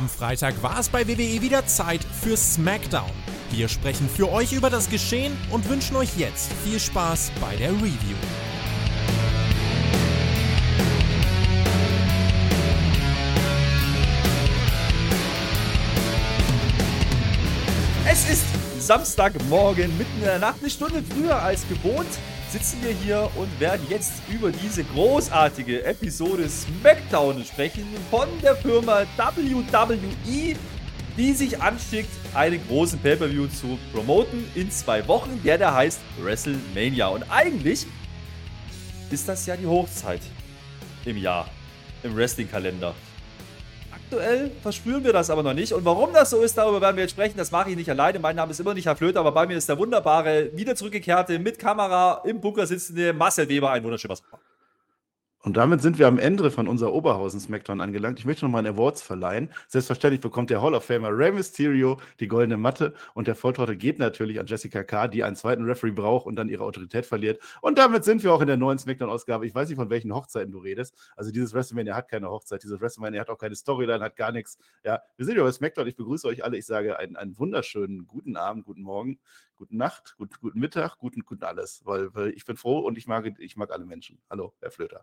Am Freitag war es bei WWE wieder Zeit für SmackDown. Wir sprechen für euch über das Geschehen und wünschen euch jetzt viel Spaß bei der Review. Es ist Samstagmorgen, mitten in der Nacht, eine Stunde früher als gewohnt, sitzen wir hier und werden jetzt über diese großartige Episode SmackDown sprechen von der Firma WWE, die sich anschickt, einen großen Pay-Per-View zu promoten in zwei Wochen, der da heißt WrestleMania. Und eigentlich ist das ja die Hochzeit im Jahr, im Wrestling-Kalender. Aktuell verspüren wir das aber noch nicht. Und warum das so ist, darüber werden wir jetzt sprechen. Das mache ich nicht alleine. Mein Name ist immer nicht Herr Flöter, aber bei mir ist der wunderbare, wieder zurückgekehrte, mit Kamera im Bunker sitzende Marcel Weber. Ein wunderschönes und damit sind wir am Ende von unserer Oberhausen Smackdown angelangt. Ich möchte noch mal einen Awards verleihen. Selbstverständlich bekommt der Hall of Famer Rey Mysterio die goldene Matte und der Volltorte geht natürlich an Jessica K., die einen zweiten Referee braucht und dann ihre Autorität verliert. Und damit sind wir auch in der neuen Smackdown-Ausgabe. Ich weiß nicht, von welchen Hochzeiten du redest. Also dieses WrestleMania hat keine Hochzeit, dieses WrestleMania hat auch keine Storyline, hat gar nichts. Ja, wir sind ja bei Smackdown. Ich begrüße euch alle. Ich sage einen, einen wunderschönen guten Abend, guten Morgen, guten Nacht, gut, guten Mittag, guten, guten alles. Weil, weil ich bin froh und ich mag, ich mag alle Menschen. Hallo, Herr Flöter.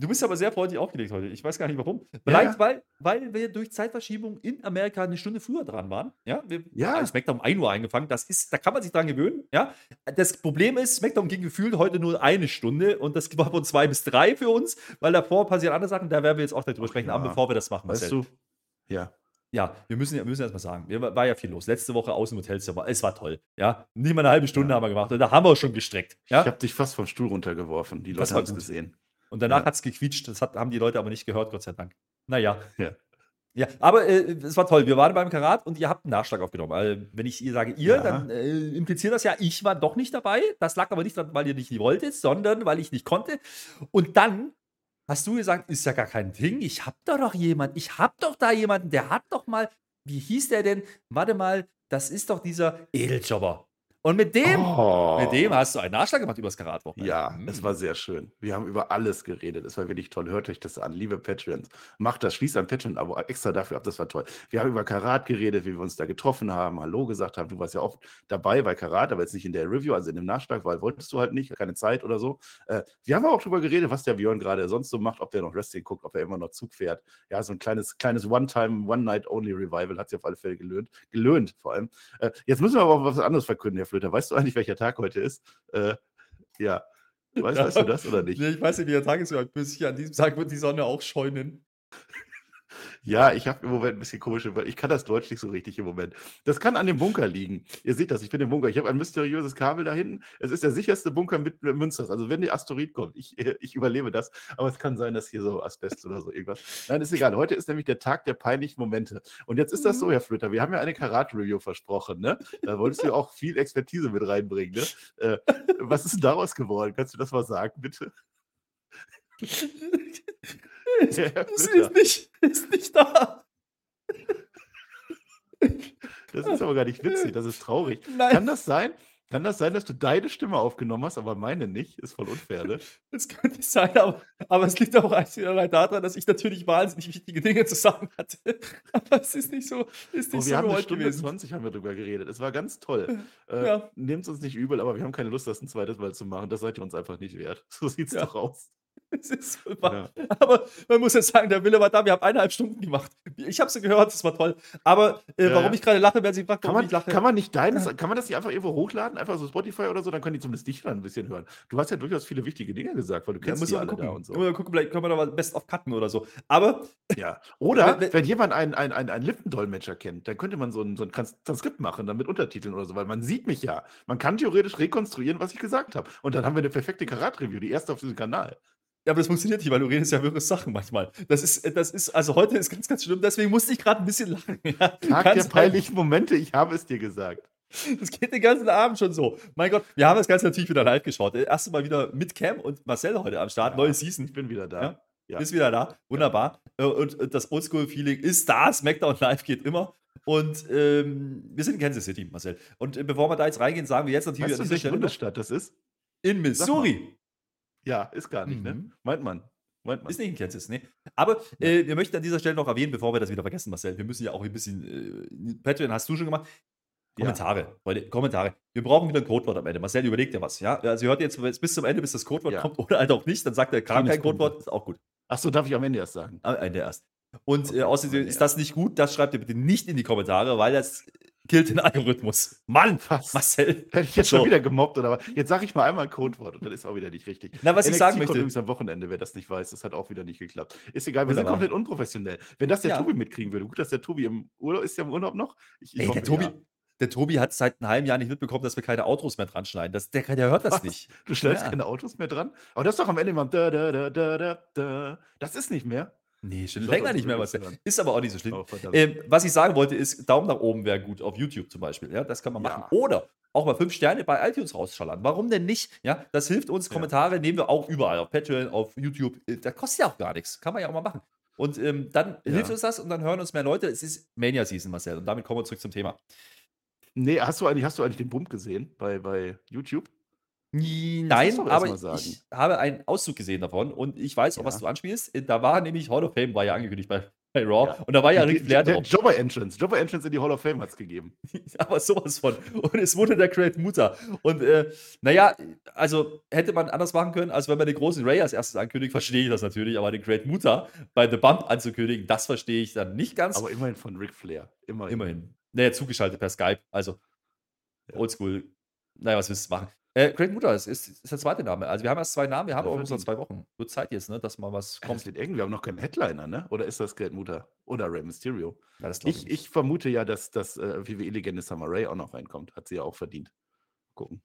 Du bist aber sehr freundlich aufgelegt heute. Ich weiß gar nicht warum. Vielleicht, ja. weil, weil wir durch Zeitverschiebung in Amerika eine Stunde früher dran waren. Ja, wir ja. haben SmackDown um 1 Uhr angefangen. Das ist, da kann man sich dran gewöhnen. Ja, das Problem ist, SmackDown ging gefühlt heute nur eine Stunde und das war von zwei bis drei für uns, weil davor passieren andere Sachen. Da werden wir jetzt auch darüber sprechen. Ja. Aber bevor wir das machen, weißt du? Ja. Ja, wir müssen, wir müssen erst mal sagen, wir, war ja viel los. Letzte Woche aus dem Hotelzimmer, es war toll. Ja, nicht mal eine halbe Stunde ja. haben wir gemacht und da haben wir schon gestreckt. Ja? Ich habe dich fast vom Stuhl runtergeworfen. Die Leute haben es gesehen. Und danach ja. hat es gequietscht. Das hat, haben die Leute aber nicht gehört, Gott sei Dank. Naja. Ja. Ja, aber äh, es war toll. Wir waren beim Karat und ihr habt einen Nachschlag aufgenommen. Also, wenn ich ihr sage ihr, ja. dann äh, impliziert das ja, ich war doch nicht dabei. Das lag aber nicht daran, weil ihr nicht wolltet, sondern weil ich nicht konnte. Und dann hast du gesagt, ist ja gar kein Ding. Ich hab da doch jemanden. Ich hab doch da jemanden, der hat doch mal, wie hieß der denn? Warte mal, das ist doch dieser Edeljobber. Und mit dem, oh. mit dem hast du einen Nachschlag gemacht über das Karatwochenende. Ja, mhm. es war sehr schön. Wir haben über alles geredet. Es war wirklich toll. Hört euch das an, liebe Patreons. Macht das, schließt ein Patreon-Abo extra dafür ab. Das war toll. Wir haben über Karat geredet, wie wir uns da getroffen haben, Hallo gesagt haben. Du warst ja oft dabei bei Karat, aber jetzt nicht in der Review, also in dem Nachschlag, weil wolltest du halt nicht, keine Zeit oder so. Äh, wir haben auch darüber geredet, was der Björn gerade sonst so macht, ob der noch Wrestling guckt, ob er immer noch Zug fährt. Ja, so ein kleines, kleines One-Time, One-Night-Only-Revival hat sich auf alle Fälle gelöhnt. Gelöhnt vor allem. Äh, jetzt müssen wir aber auch was anderes verkünden, Herr Flöter. Weißt du eigentlich, welcher Tag heute ist. Äh, ja. Weißt, weißt, du das oder nicht? Nee, ich weiß nicht, wie der Tag ist. Bis an diesem Tag wird die Sonne auch scheunen. Ja, ich habe im Moment ein bisschen komische, weil ich kann das Deutsch nicht so richtig im Moment. Das kann an dem Bunker liegen. Ihr seht das, ich bin im Bunker. Ich habe ein mysteriöses Kabel da hinten. Es ist der sicherste Bunker mit Münsters. Also wenn der Asteroid kommt, ich, ich überlebe das. Aber es kann sein, dass hier so Asbest oder so irgendwas. Nein, ist egal. Heute ist nämlich der Tag der peinlichen Momente. Und jetzt ist das so, mhm. Herr Flöter, wir haben ja eine Karat-Review versprochen, ne? Da wolltest du auch viel Expertise mit reinbringen, ne? Äh, was ist denn daraus geworden? Kannst du das mal sagen, bitte? es ist, nicht, ist nicht da. Das ist aber gar nicht witzig, das ist traurig. Nein. Kann das sein? Kann das sein, dass du deine Stimme aufgenommen hast, aber meine nicht? Ist voll unfair, ne? Das könnte sein, aber, aber es liegt auch allein daran, dass ich natürlich wahnsinnig wichtige Dinge zu sagen hatte. Aber es ist nicht so, ist nicht oh, wir so haben eine Stunde gewesen. 20 haben wir drüber geredet. Es war ganz toll. Äh, ja. Nehmt es uns nicht übel, aber wir haben keine Lust, das ein zweites Mal zu machen. Das seid ihr uns einfach nicht wert. So sieht es ja. doch aus. Es ist ja. Aber man muss jetzt sagen, der Wille war da. Wir haben eineinhalb Stunden gemacht. Ich habe sie gehört, das war toll. Aber äh, ja. warum ich gerade lache, werden Sie gefragt, warum ich lache. Kann man nicht deines, kann man das nicht einfach irgendwo hochladen? Einfach so Spotify oder so? Dann können die zumindest dich dann ein bisschen hören. Du hast ja durchaus viele wichtige Dinge gesagt, weil du kennst ja, die alle gucken. da und so. Mal gucken, vielleicht können wir da mal best of cutten oder so. Aber. Ja. Oder wenn, wenn jemand einen, einen, einen, einen Lippendolmetscher kennt, dann könnte man so ein, so ein Transkript machen, dann mit Untertiteln oder so, weil man sieht mich ja. Man kann theoretisch rekonstruieren, was ich gesagt habe. Und dann haben wir eine perfekte Karat-Review, die erste auf diesem Kanal. Ja, aber das funktioniert nicht, weil du redest ja wirre Sachen manchmal. Das ist, das ist, also heute ist ganz, ganz schlimm, deswegen musste ich gerade ein bisschen lachen. Ja, Tag der peinlichen Momente, ich habe es dir gesagt. Das geht den ganzen Abend schon so. Mein Gott, wir haben das Ganze natürlich wieder live geschaut. Erste Mal wieder mit Cam und Marcel heute am Start. Ja, Neue Season. Ich bin wieder da. Ja? Ja. Ist wieder da. Wunderbar. Äh, und das Oldschool-Feeling ist da. SmackDown Live geht immer. Und ähm, wir sind in Kansas City, Marcel. Und äh, bevor wir da jetzt reingehen, sagen wir jetzt natürlich weißt an dieser Stelle. Bundesstaat das ist? In Missouri. Ja, ist gar nicht, ne? mhm. ne? Meint man. Meint man. Ist nicht in Kansas, nee. Aber äh, wir möchten an dieser Stelle noch erwähnen, bevor wir das wieder vergessen, Marcel. Wir müssen ja auch ein bisschen. Äh, Patreon hast du schon gemacht. Ja. Kommentare, Leute, Kommentare. Wir brauchen wieder ein Codewort am Ende. Marcel, überlegt dir was, ja? Also, ihr hört jetzt bis zum Ende, bis das Codewort Ja. kommt oder halt auch nicht. Dann sagt er, kam Schönes kein Codewort, ist auch gut. Achso, darf ich am Ende erst sagen? Am Ende erst. Und Okay, äh, außerdem ist das nicht gut, das schreibt ihr bitte nicht in die Kommentare, weil das killt den Algorithmus. Mann, Was? Marcel. Hätte ich jetzt So. schon wieder gemobbt oder was? Jetzt sage ich mal einmal ein Codewort und dann ist auch wieder nicht richtig. Na, was ich NXT sagen kommt möchte. übrigens am Wochenende, wer das nicht weiß, das hat auch wieder nicht geklappt. Ist egal, wir sind Wunderbar. komplett unprofessionell. Wenn das der Ja. Tobi mitkriegen würde, gut, dass der Tobi im Urlaub ist, der im Urlaub noch? Ich, ich Ey, hoffe, der Tobi, ja. der Tobi hat seit einem halben Jahr nicht mitbekommen, dass wir keine Outros mehr dran schneiden. Das, der, der hört das Was? nicht. Du stellst Ja. keine Autos mehr dran? Aber das ist doch am Ende immer da, da, da, da, da. Das ist nicht mehr. Nee, schon länger nicht mehr, Marcel. ist aber auch nicht so schlimm. Oh. Ähm, was ich sagen wollte, ist, Daumen nach oben wäre gut auf YouTube zum Beispiel. Ja, das kann man machen. Ja. Oder auch mal fünf Sterne bei iTunes rausschallern. Warum denn nicht? Ja, das hilft uns. Ja. Kommentare nehmen wir auch überall. Auf Patreon, auf YouTube. Äh, Das kostet ja auch gar nichts. Kann man ja auch mal machen. Und ähm, dann Ja. hilft uns das und dann hören uns mehr Leute. Es ist Mania-Season, Marcel. Und damit kommen wir zurück zum Thema. nee, hast du eigentlich, hast du eigentlich den Bump gesehen bei, bei YouTube? Nein, doch erst aber ich habe einen Auszug gesehen davon und ich weiß auch, was Ja. du anspielst. Äh, Da war nämlich Hall of Fame, war ja angekündigt bei, bei Raw. Ja. Und da war ja Ric Flair der drauf. Jobber Entrance. Jobber Entrance in die Hall of Fame hat es gegeben. Aber sowas von. Und es wurde der Great Muta. Und äh, naja, also hätte man anders machen können, als wenn man den großen Ray als erstes ankündigt, verstehe ich das natürlich. Aber den Great Muta bei The Bump anzukündigen, das verstehe ich dann nicht ganz. Aber immerhin von Ric Flair. Immerhin. immerhin. Naja, zugeschaltet per Skype. Also Ja. oldschool. Naja, was willst du machen? Äh, Great Muta ist, ist, ist der zweite Name. Also wir haben erst zwei Namen, wir haben noch verdient. zwei Wochen. Wird Zeit jetzt, ne, dass mal was kommt. Das wird eng. Wir haben noch keinen Headliner, ne? Oder ist das Great Mutter? Oder Rey Mysterio? Ja, glaub Ich, ich vermute ja, dass das äh, WWE-Legende Summer Rae auch noch reinkommt. Hat sie ja auch verdient. Gucken.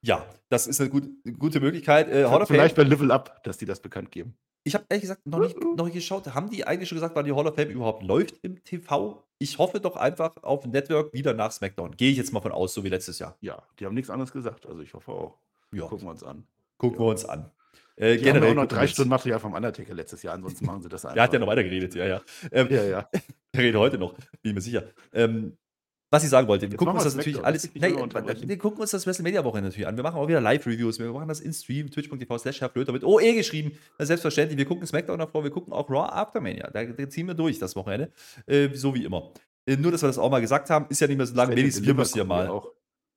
ja, das ist eine, gut, gute Möglichkeit. Äh. Vielleicht bei Level Up, dass die das bekannt geben. Ich habe ehrlich gesagt noch nicht, noch nicht geschaut. Haben die eigentlich schon gesagt, wann die Hall of Fame überhaupt läuft im TV? Ich hoffe doch einfach auf dem Network wieder nach SmackDown. Gehe ich jetzt mal von aus, so wie letztes Jahr. Ja, die haben nichts anderes gesagt. Also ich hoffe auch. Ja, Gucken wir uns an. gucken wir uns an. Äh, Die haben auch noch drei Stunden Material vom Undertaker letztes Jahr, ansonsten machen sie das einfach. Der hat ja noch weiter geredet, ja, ja. Ähm, Ja, ja. Der redet heute noch, bin mir sicher. Ähm, was ich sagen wollte, wir Jetzt gucken uns das natürlich alles. Nee, wir gucken uns das WrestleMania-Woche natürlich an. Wir machen auch wieder Live-Reviews. Wir machen das in Stream, twitch.tv slash Herrflöter mit OE geschrieben. Selbstverständlich. Wir gucken SmackDown davor, wir gucken auch Raw Aftermania. Da, da ziehen wir durch das Wochenende. Äh, so wie immer. Äh, nur, dass wir das auch mal gesagt haben, ist ja nicht mehr so lange. Wenigstens wir müssen ja mal.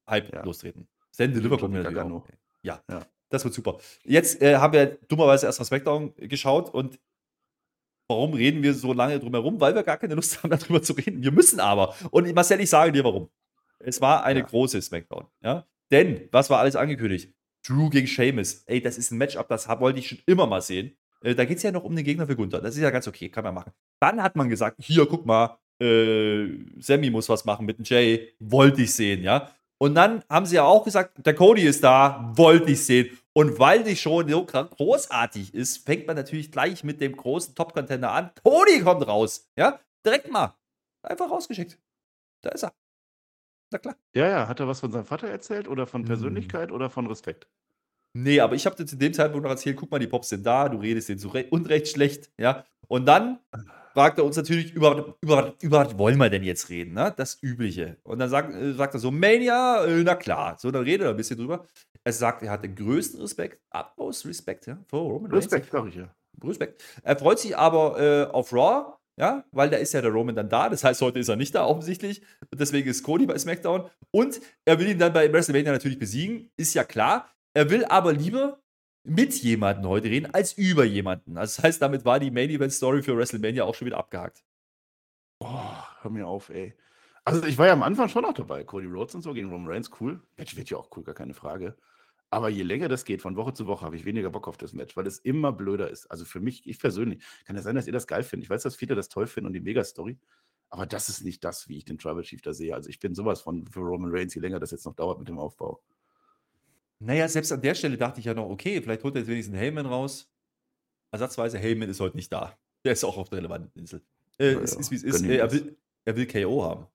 Hype Ja. lostreten. Stand Deliver gucken wir natürlich auch. Ja, Ja. das wird super. Jetzt äh, haben wir dummerweise erst mal SmackDown geschaut und warum reden wir so lange drum herum? Weil wir gar keine Lust haben, darüber zu reden. Wir müssen aber. Und Marcel, ich sage dir warum. Es war eine Ja. große SmackDown. Ja? Denn, was war alles angekündigt? Drew gegen Sheamus. Ey, das ist ein Matchup, das wollte ich schon immer mal sehen. Äh, da geht es ja noch um den Gegner für Gunther. Das ist ja ganz okay, kann man machen. Dann hat man gesagt, hier, guck mal, äh, Sammy muss was machen mit dem Jay. Wollte ich sehen, ja. Und dann haben sie ja auch gesagt, der Cody ist da, wollte ich sehen. Und weil die schon so großartig ist, fängt man natürlich gleich mit dem großen Top-Contender an. Cody kommt raus, ja. Direkt mal. Einfach rausgeschickt. Da ist er. Na klar. Ja, ja. Hat er was von seinem Vater erzählt oder von Hm. Persönlichkeit oder von Respekt? Nee, aber ich habe dir zu dem Zeitpunkt noch erzählt, guck mal, die Pops sind da, du redest denen so re unrecht schlecht, ja. Und dann fragt er uns natürlich, über, über, über was wollen wir denn jetzt reden, ne? Das Übliche. Und dann sagt, äh, sagt er so, Mania, äh, na klar. So, dann redet er ein bisschen drüber. Er sagt, er hat den größten Respekt, utmost Respekt, ja, vor Roman Reigns. Respekt, sag ich ja. Respekt. Er freut sich aber äh, auf Raw, ja, weil da ist ja der Roman dann da. Das heißt, heute ist er nicht da offensichtlich. Und deswegen ist Cody bei SmackDown. Und er will ihn dann bei WrestleMania natürlich besiegen, ist ja klar. Er will aber lieber mit jemandem heute reden, als über jemanden. Also das heißt, damit war die Main Event Story für WrestleMania auch schon wieder abgehakt. Oh, hör mir auf, ey. Also ich war ja am Anfang schon noch dabei. Cody Rhodes und so gegen Roman Reigns, cool. Match wird ja auch cool, gar keine Frage. Aber je länger das geht, von Woche zu Woche, habe ich weniger Bock auf das Match, weil es immer blöder ist. Also für mich, ich persönlich, kann ja sein, dass ihr das geil findet. Ich weiß, dass viele das toll finden und die Mega-Story. Aber das ist nicht das, wie ich den Tribal Chief da sehe. Also ich bin sowas von für Roman Reigns, je länger das jetzt noch dauert mit dem Aufbau. Naja, selbst an der Stelle dachte ich ja noch, okay, vielleicht holt er jetzt wenigstens einen Heyman raus. Ersatzweise, Heyman ist heute nicht da. Der ist auch auf der relevanten Insel. Äh, Ja, es ja, ist, wie es ist. Äh, er, das. will, er will KO haben.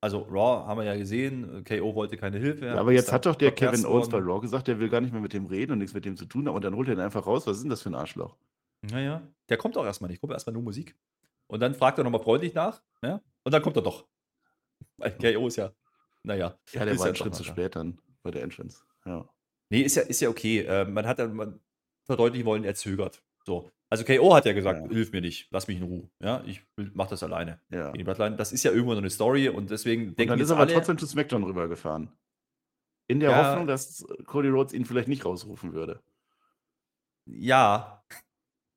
Also Raw haben wir ja gesehen, KO wollte keine Hilfe. Ja, aber jetzt hat doch der Kevin Owens bei. Raw gesagt, der will gar nicht mehr mit dem reden und nichts mit dem zu tun haben. Und dann holt er ihn einfach raus. Was ist denn das für ein Arschloch? Naja, der kommt auch erstmal nicht. Kommt erstmal nur Musik. Und dann fragt er nochmal freundlich nach. Ja? Und dann kommt er doch. Weil KO ist ja, naja. Ja, der war einen Schritt zu spät dann bei der Entrance. Ja. Nee, ist ja, ist ja okay. Äh, man hat dann man verdeutlichen wollen, er zögert. So. Also KO hat ja gesagt, Ja. hilf mir nicht, lass mich in Ruhe. Ja, ich mach das alleine. Ja. Gegen die Bloodline. Das ist ja irgendwo noch eine Story und deswegen Und denken dann jetzt ist er aber alle, trotzdem zu SmackDown rübergefahren. In der Ja. Hoffnung, dass Cody Rhodes ihn vielleicht nicht rausrufen würde. Ja,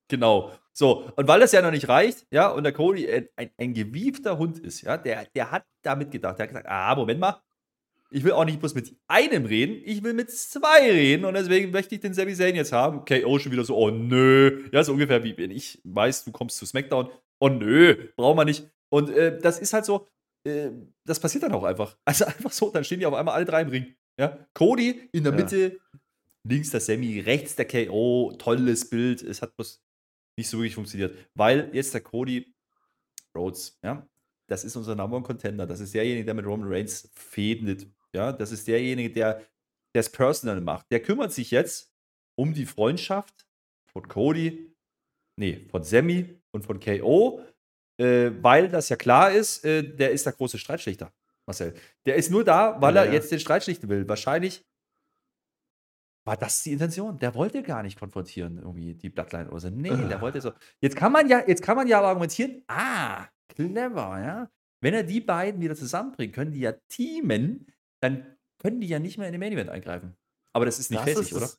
genau. So, und weil das ja noch nicht reicht, ja, und der Cody ein, ein, ein gewiefter Hund ist, ja, der, der hat damit gedacht, der hat gesagt, ah, Moment mal, ich will auch nicht bloß mit einem reden, ich will mit zwei reden und deswegen möchte ich den Sami Zayn jetzt haben. KO schon wieder so, oh nö, ja, so ungefähr wie wenn ich weiß, du kommst zu SmackDown, oh nö, brauchen wir nicht. Und äh, das ist halt so, äh, das passiert dann auch einfach. Also einfach so, dann stehen die auf einmal alle drei im Ring. Ja? Cody in der Ja. Mitte, links der Sammy, rechts der KO, tolles Bild. Es hat bloß nicht so wirklich funktioniert, weil jetzt der Cody Rhodes, ja, das ist unser Number One Contender. Das ist derjenige, der mit Roman Reigns fädelt. Ja, das ist derjenige, der das Personal macht. Der kümmert sich jetzt um die Freundschaft von Cody, nee, von Sammy und von KO, äh, weil das ja klar ist, äh, der ist der große Streitschlichter, Marcel. Der ist nur da, weil Ja, er ja. jetzt den Streit schlichten will. Wahrscheinlich war das die Intention. Der wollte gar nicht konfrontieren, irgendwie die Bloodline oder so. Nee, der Ugh. wollte so. Jetzt kann man ja, jetzt kann man ja aber argumentieren, ah, clever, ja. Wenn er die beiden wieder zusammenbringt, können die ja teamen, dann können die ja nicht mehr in den Main Event eingreifen. Aber das ist nicht ist oder?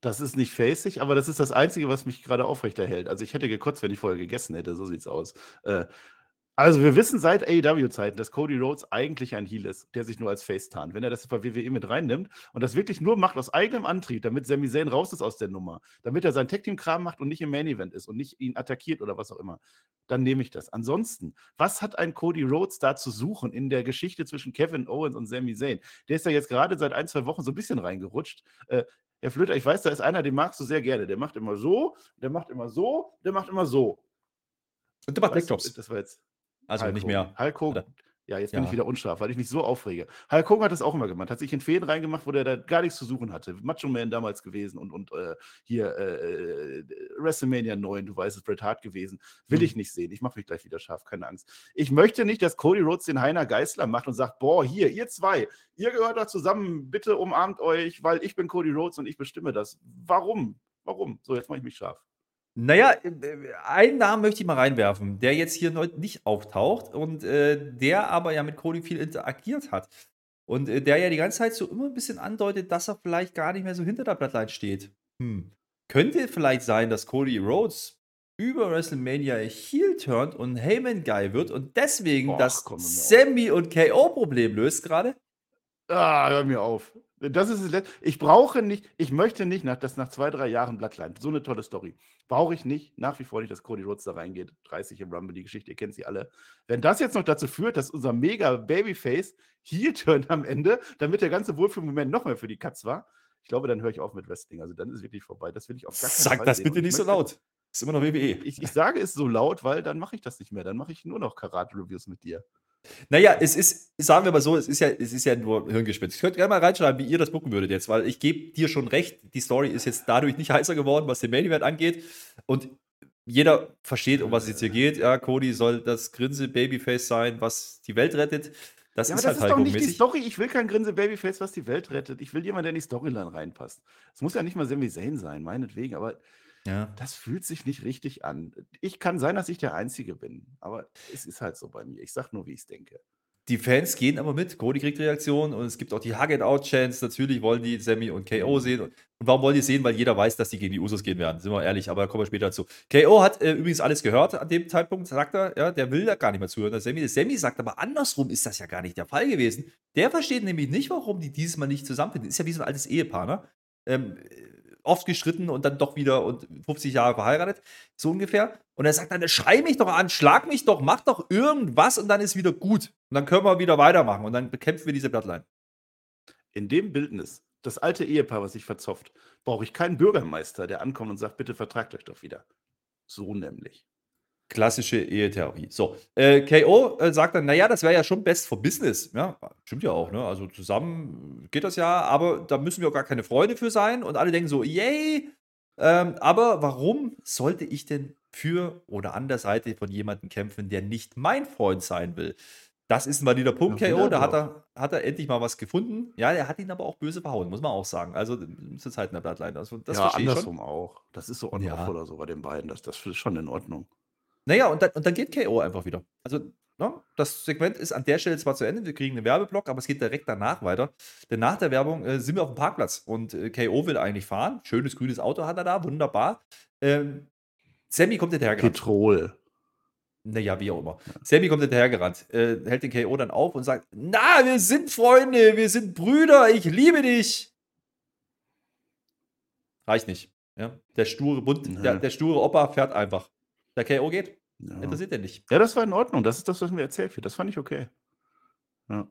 das- ist nicht facig, aber das ist das Einzige, was mich gerade aufrechterhält. Also ich hätte gekotzt, wenn ich vorher gegessen hätte, so sieht's aus. Äh, also wir wissen seit AEW-Zeiten, dass Cody Rhodes eigentlich ein Heel ist, der sich nur als Face tarnt. Wenn er das bei WWE mit reinnimmt und das wirklich nur macht aus eigenem Antrieb, damit Sami Zayn raus ist aus der Nummer, damit er sein Tag-Team-Kram macht und nicht im Main-Event ist und nicht ihn attackiert oder was auch immer, dann nehme ich das. Ansonsten, was hat ein Cody Rhodes da zu suchen in der Geschichte zwischen Kevin Owens und Sami Zayn? Der ist ja jetzt gerade seit ein, zwei Wochen so ein bisschen reingerutscht. Äh, Herr Flöter, ich weiß, da ist einer, den magst du sehr gerne. Der macht immer so, der macht immer so, der macht immer so. Und der macht Backdrops. Das war jetzt Also Hulk nicht mehr. Hulk Hogan. Ja, jetzt bin Ja. ich wieder unscharf, weil ich mich so aufrege. Hulk Hogan hat das auch immer gemacht, hat sich in Fäden reingemacht, wo der da gar nichts zu suchen hatte. Macho Man damals gewesen und, und äh, hier äh, äh, WrestleMania 9, du weißt es, Bret Hart gewesen. Will Mhm. ich nicht sehen. Ich mache mich gleich wieder scharf, keine Angst. Ich möchte nicht, dass Cody Rhodes den Heiner Geißler macht und sagt, boah, hier, ihr zwei, ihr gehört da zusammen, bitte umarmt euch, weil ich bin Cody Rhodes und ich bestimme das. Warum? Warum? So, jetzt mache ich mich scharf. Naja, äh, einen Namen möchte ich mal reinwerfen, der jetzt hier neu- nicht auftaucht und äh, der aber ja mit Cody viel interagiert hat. Und äh, der ja die ganze Zeit so immer ein bisschen andeutet, dass er vielleicht gar nicht mehr so hinter der Bloodline steht. Hm. Könnte vielleicht sein, dass Cody Rhodes über WrestleMania Heel turnt und Heyman Guy wird und deswegen Och, das. Sammy und KO-Problem löst gerade? Ah, hör mir auf. Das ist das Letzte. Ich brauche nicht, ich möchte nicht, nach, dass nach zwei, drei Jahren Bloodline, so eine tolle Story, brauche ich nicht, nach wie vor nicht, dass Cody Rhodes da reingeht. 30 im Rumble, die Geschichte, ihr kennt sie alle. Wenn das jetzt noch dazu führt, dass unser mega Babyface hier turnt am Ende, damit der ganze Wohlfühlmoment noch mehr für die Katz war, ich glaube, dann höre ich auf mit Wrestling. Also dann ist es wirklich vorbei. Das will ich auf gar keinen Sag Fall das sehen. bitte nicht so laut. Ist immer noch WWE. Ich, ich sage es so laut, weil dann mache ich das nicht mehr. Dann mache ich nur noch Karate-Reviews mit dir. Naja, es ist, sagen wir mal so, es ist ja, es ist ja nur Hirngespinst. Ich könnte gerne mal reinschreiben, wie ihr das gucken würdet jetzt, weil ich gebe dir schon recht, die Story ist jetzt dadurch nicht heißer geworden, was den Main Event angeht. Und jeder versteht, um was es jetzt hier geht. Ja, Cody soll das Grinse Babyface sein, was die Welt rettet. Das Ja, ist aber das halt ist doch nicht die. Story. Ich will kein Grinse Babyface, was die Welt rettet. Ich will jemanden, der in die Storyline reinpasst. Es muss ja nicht mal Sami Zayn sein, meinetwegen, aber Ja. das fühlt sich nicht richtig an. Ich kann sein, dass ich der Einzige bin, aber es ist halt so bei mir. Ich sag nur, wie ich es denke. Die Fans gehen aber mit. Cody kriegt Reaktionen und es gibt auch die Hug-It-Out-Chance. Natürlich wollen die Sammy und KO sehen. Und warum wollen die sehen? Weil jeder weiß, dass die gegen die Usos gehen werden. Sind wir ehrlich, aber kommen wir später dazu. KO hat äh, übrigens alles gehört an dem Zeitpunkt, sagt er. Ja, der will da gar nicht mehr zuhören. Der Sammy, der Sammy sagt aber andersrum ist das ja gar nicht der Fall gewesen. Der versteht nämlich nicht, warum die dieses Mal nicht zusammenfinden. Ist ja wie so ein altes Ehepaar, ne? Ähm, oft gestritten und dann doch wieder und 50 Jahre verheiratet, so ungefähr. Und er sagt dann, schrei mich doch an, schlag mich doch, mach doch irgendwas und dann ist wieder gut. Und dann können wir wieder weitermachen und dann bekämpfen wir diese Bloodline. In dem Bildnis, das alte Ehepaar, was sich verzopft, brauche ich keinen Bürgermeister, der ankommt und sagt, bitte vertragt euch doch wieder. So nämlich. Klassische Ehetheorie. So, äh, KO äh, sagt dann, naja, das wäre ja schon best for business. Ja, stimmt ja auch, ne? Also zusammen geht das ja, aber da müssen wir auch gar keine Freunde für sein. Und alle denken so, yay! Ähm, aber warum sollte ich denn für oder an der Seite von jemandem kämpfen, der nicht mein Freund sein will? Das ist ein valider Punkt, Ja, KO. Da hat er, hat er endlich mal was gefunden. Ja, er hat ihn aber auch böse verhauen, muss man auch sagen. Also zur Zeit in der Bloodline. Also, das ja, andersrum auch. Das ist so on Ja. oder so bei den beiden. Das, das ist schon in Ordnung. Naja, und dann, und dann geht KO einfach wieder. Also, ne, das Segment ist an der Stelle zwar zu Ende, wir kriegen einen Werbeblock, aber es geht direkt danach weiter. Denn nach der Werbung äh, sind wir auf dem Parkplatz und äh, KO will eigentlich fahren. Schönes grünes Auto hat er da, wunderbar. Ähm, Sammy kommt hinterhergerannt. Petrol. Naja, wie auch immer. Sammy kommt hinterhergerannt, äh, hält den KO dann auf und sagt: Na, wir sind Freunde, wir sind Brüder, ich liebe dich. Reicht nicht. Ja? Der sture Bund, der, der sture Opa fährt einfach. Der KO geht. Ja. Interessiert er nicht. ja, das war in Ordnung. Das ist das, was mir erzählt wird. Das fand ich okay. Ja.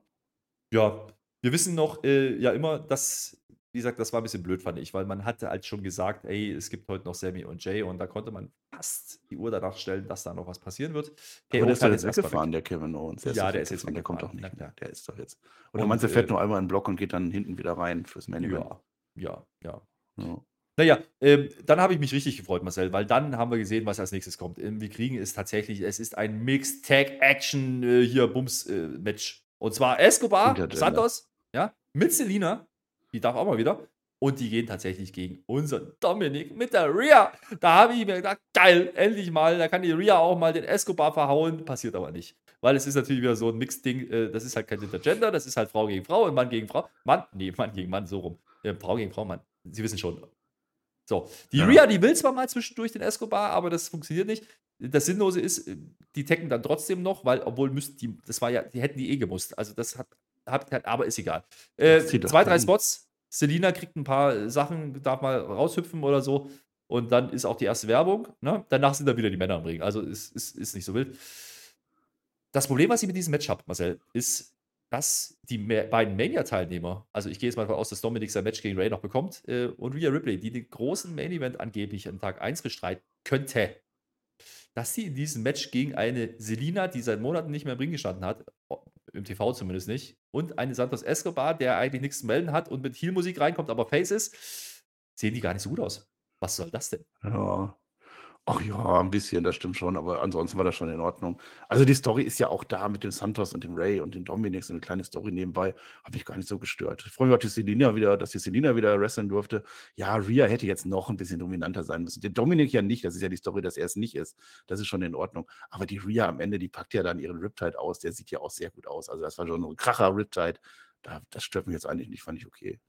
Ja, wir wissen noch äh, ja immer, dass, wie gesagt, das war ein bisschen blöd, fand ich, weil man hatte halt schon gesagt, ey, es gibt heute noch Sammy und Jay und da konnte man fast die Uhr danach stellen, dass da noch was passieren wird. Aber KO der ist fährt jetzt weggefahren, weg. der Kevin Owens. Ja, doch der ist jetzt weggefahren, Der kommt doch nicht mehr. Der ist doch jetzt. Oder Und, der fährt äh, nur einmal in den Block und geht dann hinten wieder rein fürs Event? Ja, ja, ja. Ja. Naja, ähm, dann habe ich mich richtig gefreut, Marcel, weil dann haben wir gesehen, was als nächstes kommt. Ähm, wir kriegen es tatsächlich, es ist ein Mixed Tag Action äh, hier Bums äh, Match. Und zwar Escobar. Santos, ja, mit Selina, die darf auch mal wieder. Und die gehen tatsächlich gegen unseren Dominik mit der Rhea. Da habe ich mir gedacht, geil, endlich mal. Da kann die Rhea auch mal den Escobar verhauen. Passiert aber nicht. Weil es ist natürlich wieder so ein Mixed-Ding. Äh, das ist halt kein Intergender. Das ist halt Frau gegen Frau und Mann gegen Frau. Mann, nee, Mann gegen Mann, so rum. Äh, Frau gegen Frau, Mann. Sie wissen schon. So, die Ja. Rhea, die will zwar mal zwischendurch den Escobar, aber das funktioniert nicht. Das Sinnlose ist, äh, die tacken dann trotzdem noch, weil, obwohl müssten die, das war ja, die hätten die eh gemusst. Also das hat, hat hat- aber ist egal. Äh, zwei, drei. Spots. Selina kriegt ein paar Sachen, darf mal raushüpfen oder so. Und dann ist auch die erste Werbung. Ne? Danach sind da wieder die Männer am Ring. Also ist, ist, ist nicht so wild. Das Problem, was ich mit diesem Match habe, Marcel, ist, dass die beiden Mania-Teilnehmer, also ich gehe jetzt mal davon aus, dass Dominik sein Match gegen Ray noch bekommt, äh, und Rhea Ripley, die den großen Main-Event angeblich an Tag 1 bestreiten könnte, dass sie in diesem Match gegen eine Selina, die seit Monaten nicht mehr im Ring gestanden hat, im TV zumindest nicht, und eine Santos Escobar, der eigentlich nichts zu melden hat und mit Heel-Musik reinkommt, aber Face ist, sehen die gar nicht so gut aus. Was soll das denn? Ja. Ach ja, ein bisschen, das stimmt schon, aber ansonsten war das schon in Ordnung. Also die Story ist ja auch da mit dem Santos und dem Ray und dem Dominik, so eine kleine Story nebenbei, habe mich gar nicht so gestört. Ich freue mich, dass die Selina wieder, dass die Selina wieder wresteln durfte. Ja, Rhea hätte jetzt noch ein bisschen dominanter sein müssen. Der Dominik ja nicht, das ist ja die Story, dass er es nicht ist. Das ist schon in Ordnung. Aber die Rhea am Ende, die packt ja dann ihren Riptide aus, der sieht ja auch sehr gut aus. Also das war schon ein Kracher Riptide. Da, das stört mich jetzt eigentlich nicht, fand ich okay.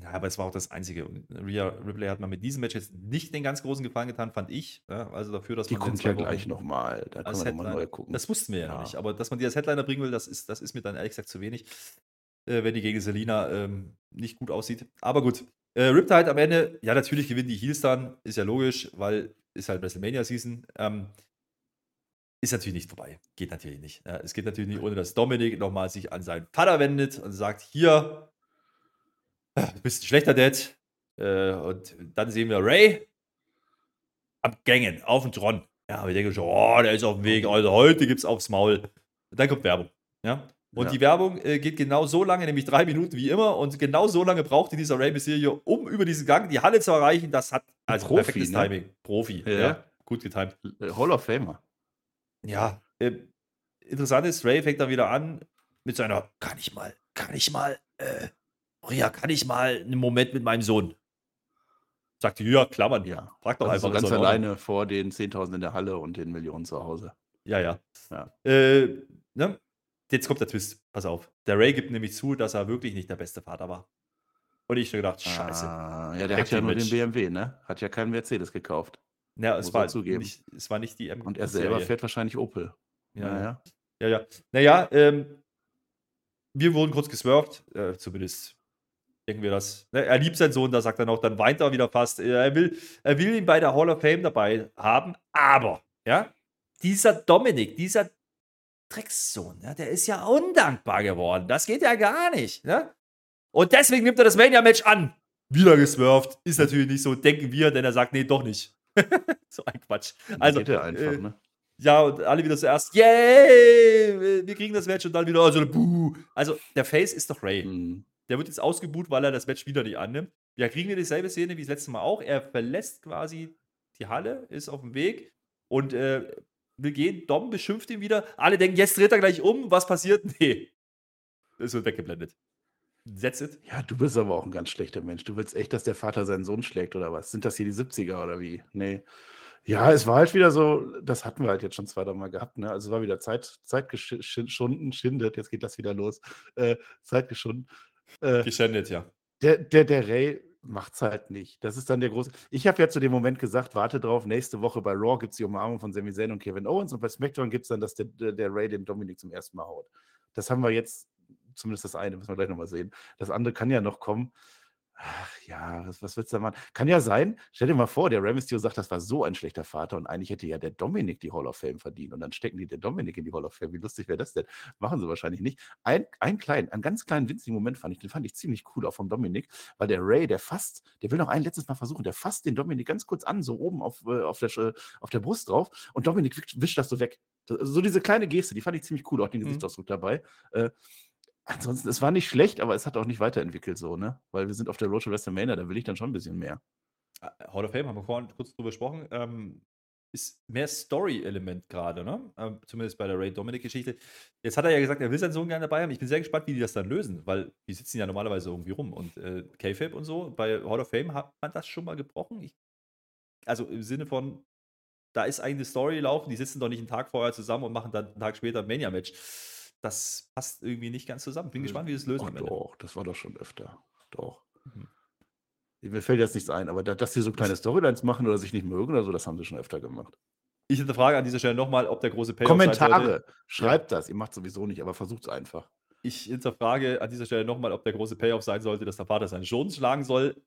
Ja, aber es war auch das Einzige. Rhea Ripley hat mir mit diesem Match jetzt nicht den ganz großen Gefallen getan, fand ich. Ja, also dafür, dass Die man kommt ja gleich nochmal. Da als wir nochmal neu gucken. Das wussten wir ja, noch Ja. nicht. Aber dass man die als Headliner bringen will, das ist, das ist mir dann ehrlich gesagt zu wenig, äh, wenn die gegen Selina ähm, nicht gut aussieht. Aber gut. Äh, Riptide am Ende, ja, natürlich gewinnen die Heels dann, ist ja logisch, weil ist halt WrestleMania-Season. Ähm, ist natürlich nicht vorbei. Geht natürlich nicht. Ja, es geht natürlich nicht, ohne dass Dominik nochmal sich an seinen Vater wendet und sagt: Hier, du bist ein schlechter Dad. Äh, und dann sehen wir Ray am Gängen, auf dem Tron. Ja, aber ich denke schon, oh, der ist auf dem Weg, also heute gibt's aufs Maul. Und dann kommt Werbung. Ja. Und Ja. die Werbung äh, geht genau so lange, nämlich drei Minuten wie immer. Und genau so lange brauchte dieser Ray Mysterio, um über diesen Gang die Halle zu erreichen. Das hat also Profi, perfektes ne? Timing. Profi, ja. Ja. Gut getimt. Hall of Famer. Ja, äh, interessant ist, Ray fängt dann wieder an mit seiner, kann ich mal, kann ich mal, äh, Ria, kann ich mal einen Moment mit meinem Sohn? Sagt die, ja, klammern. Ja. Frag doch Also einfach. so ganz alleine vor den 10.000 in der Halle und den Millionen zu Hause. Ja, ja. Ja. Äh, ne? Jetzt kommt der Twist. Pass auf. Der Ray gibt nämlich zu, dass er wirklich nicht der beste Vater war. Und ich schon gedacht, scheiße. Ah, ja, der hat ja nur den. BMW, ne? Hat ja keinen Mercedes gekauft. Ja, es muss war, zugeben. nicht, es war nicht die M Und er selber Serie. fährt wahrscheinlich Opel. Ja, ja. Naja. Ja, ja. Naja, ähm, wir wurden kurz geswerft, äh, zumindest denken wir das. Ne, Er liebt seinen Sohn, da sagt er noch, dann weint er wieder fast. Er will, er will ihn bei der Hall of Fame dabei haben, aber, ja, dieser Dominik, dieser Dreckssohn, ja, der ist ja undankbar geworden. Das geht ja gar nicht. Ne? Und deswegen nimmt er das Mania-Match an. Wieder geswerft. Ist natürlich nicht so, denken wir, denn er sagt, nee, doch nicht. so ein Quatsch. Also, Geht er einfach, äh, ne? ja, und alle wieder zuerst, yay, wir kriegen das Match und dann wieder, also, buh. Also, der Face ist doch Ray. Mhm. Der wird jetzt ausgebuht, weil er das Match wieder nicht annimmt. Ja, kriegen wir dieselbe Szene wie das letzte Mal auch. Er verlässt quasi die Halle, ist auf dem Weg und äh, will gehen, Dom beschimpft ihn wieder. Alle denken, jetzt dreht er gleich um. Was passiert? Nee. Es wird weggeblendet. That's it. Ja, du bist aber auch ein ganz schlechter Mensch. Du willst echt, dass der Vater seinen Sohn schlägt oder was? Sind das hier die 70er oder wie? Nee. Ja, es war halt wieder so, das hatten wir halt jetzt schon zwei, drei Mal gehabt, ne? Also es war wieder Zeit, Zeit geschunden, schindet, jetzt geht das wieder los. Äh, Zeit geschunden. Äh, Geschändet, ja. Der, der, der Ray macht's halt nicht. Das ist dann der große. Ich habe ja zu dem Moment gesagt, warte drauf, nächste Woche bei Raw gibt es die Umarmung von Sami Zayn und Kevin Owens und bei SmackDown gibt es dann, dass der, der Ray den Dominik zum ersten Mal haut. Das haben wir jetzt, zumindest das eine, müssen wir gleich nochmal sehen. Das andere kann ja noch kommen. Ach ja, was, was willst du da machen? Kann ja sein, stell dir mal vor, der Rey Mysterio sagt, das war so ein schlechter Vater und eigentlich hätte ja der Dominik die Hall of Fame verdient und dann stecken die der Dominik in die Hall of Fame. Wie lustig wäre das denn? Machen sie wahrscheinlich nicht. Ein, ein kleinen, einen ganz kleinen winzigen Moment fand ich, den fand ich ziemlich cool auch vom Dominik, weil der Ray, der fasst, der will noch ein letztes Mal versuchen, der fasst den Dominik ganz kurz an, so oben auf, äh, auf, der, auf der Brust drauf und Dominik wischt, das so weg. So diese kleine Geste, die fand ich ziemlich cool, auch den mhm. Gesichtsausdruck dabei. Äh, Ansonsten, es war nicht schlecht, aber es hat auch nicht weiterentwickelt so, ne? Weil wir sind auf der Road to WrestleMania, da will ich dann schon ein bisschen mehr. Äh, Hall of Fame, haben wir vorhin kurz drüber gesprochen, ähm, ist mehr Story-Element gerade, ne? Ähm, zumindest bei der Ray Dominic-Geschichte. Jetzt hat er ja gesagt, er will seinen Sohn gerne dabei haben. Ich bin sehr gespannt, wie die das dann lösen, weil die sitzen ja normalerweise irgendwie rum. Und äh, K-Fape und so, bei Hall of Fame hat man das schon mal gebrochen. Ich, also im Sinne von, da ist eigentlich eine Story laufen, die sitzen doch nicht einen Tag vorher zusammen und machen dann einen Tag später ein Mania-Match das passt irgendwie nicht ganz zusammen. Bin gespannt, wie das lösen Ach, Doch, das war doch schon öfter. Doch. Mhm. Mir fällt jetzt nichts ein, aber dass sie so kleine Storylines machen oder sich nicht mögen oder so, das haben sie schon öfter gemacht. Ich hinterfrage an dieser Stelle nochmal, ob der große Payoff Kommentare, schreibt das. Ihr macht sowieso nicht, aber versucht es einfach. Ich hinterfrage an dieser Stelle nochmal, ob der große Payoff sein sollte, dass der Vater seinen Sohn schlagen soll.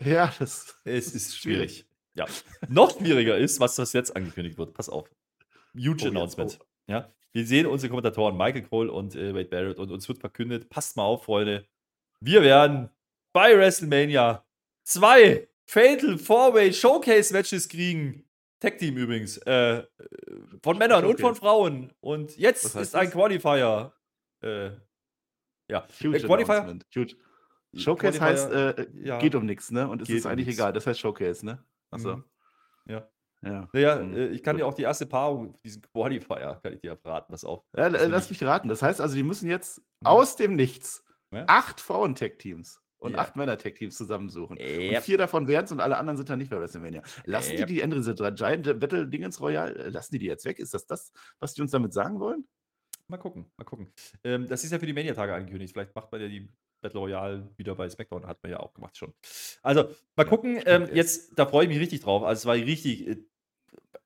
Ja, das es ist schwierig. Ja. Noch schwieriger ist, was das jetzt angekündigt wird. Pass auf. Huge oh, Announcement. Oh. Ja. Wir sehen unsere Kommentatoren Michael Cole und äh, Wade Barrett und uns wird verkündet, passt mal auf, Freunde. Wir werden bei WrestleMania zwei Fatal Four-Way Showcase Matches kriegen. Tag Team übrigens. Äh, von Männern Showcase. und von Frauen. Und jetzt ist das? ein Qualifier. Äh, ja, Huge Qualifier. Huge. Showcase Qualifier, heißt, äh, ja. geht um nichts, ne? Und es ist eigentlich nix. egal. Das heißt Showcase, ne? Achso. Mhm. Ja. Ja. Naja, mhm. ich kann dir auch die erste Paarung, diesen Qualifier, kann ich dir raten, das auch. Ja, lass mich raten. Das heißt also, die müssen jetzt mhm. aus dem Nichts ja? acht Frauen-Tech-Teams und ja. acht Männer-Tech-Teams zusammensuchen. Yep. Und vier davon werden es und alle anderen sind dann nicht bei WrestleMania. Lassen yep. die die Ende dieser Giant Battle Dingens Royal, äh, lassen die die jetzt weg? Ist das das, was die uns damit sagen wollen? Mal gucken, mal gucken. Ähm, das ist ja für die Mania-Tage angekündigt. Vielleicht macht man ja die Battle Royale wieder bei SmackDown, hat man ja auch gemacht schon. Also, mal gucken. Ähm, jetzt, da freue ich mich richtig drauf. Also, es war richtig. Äh,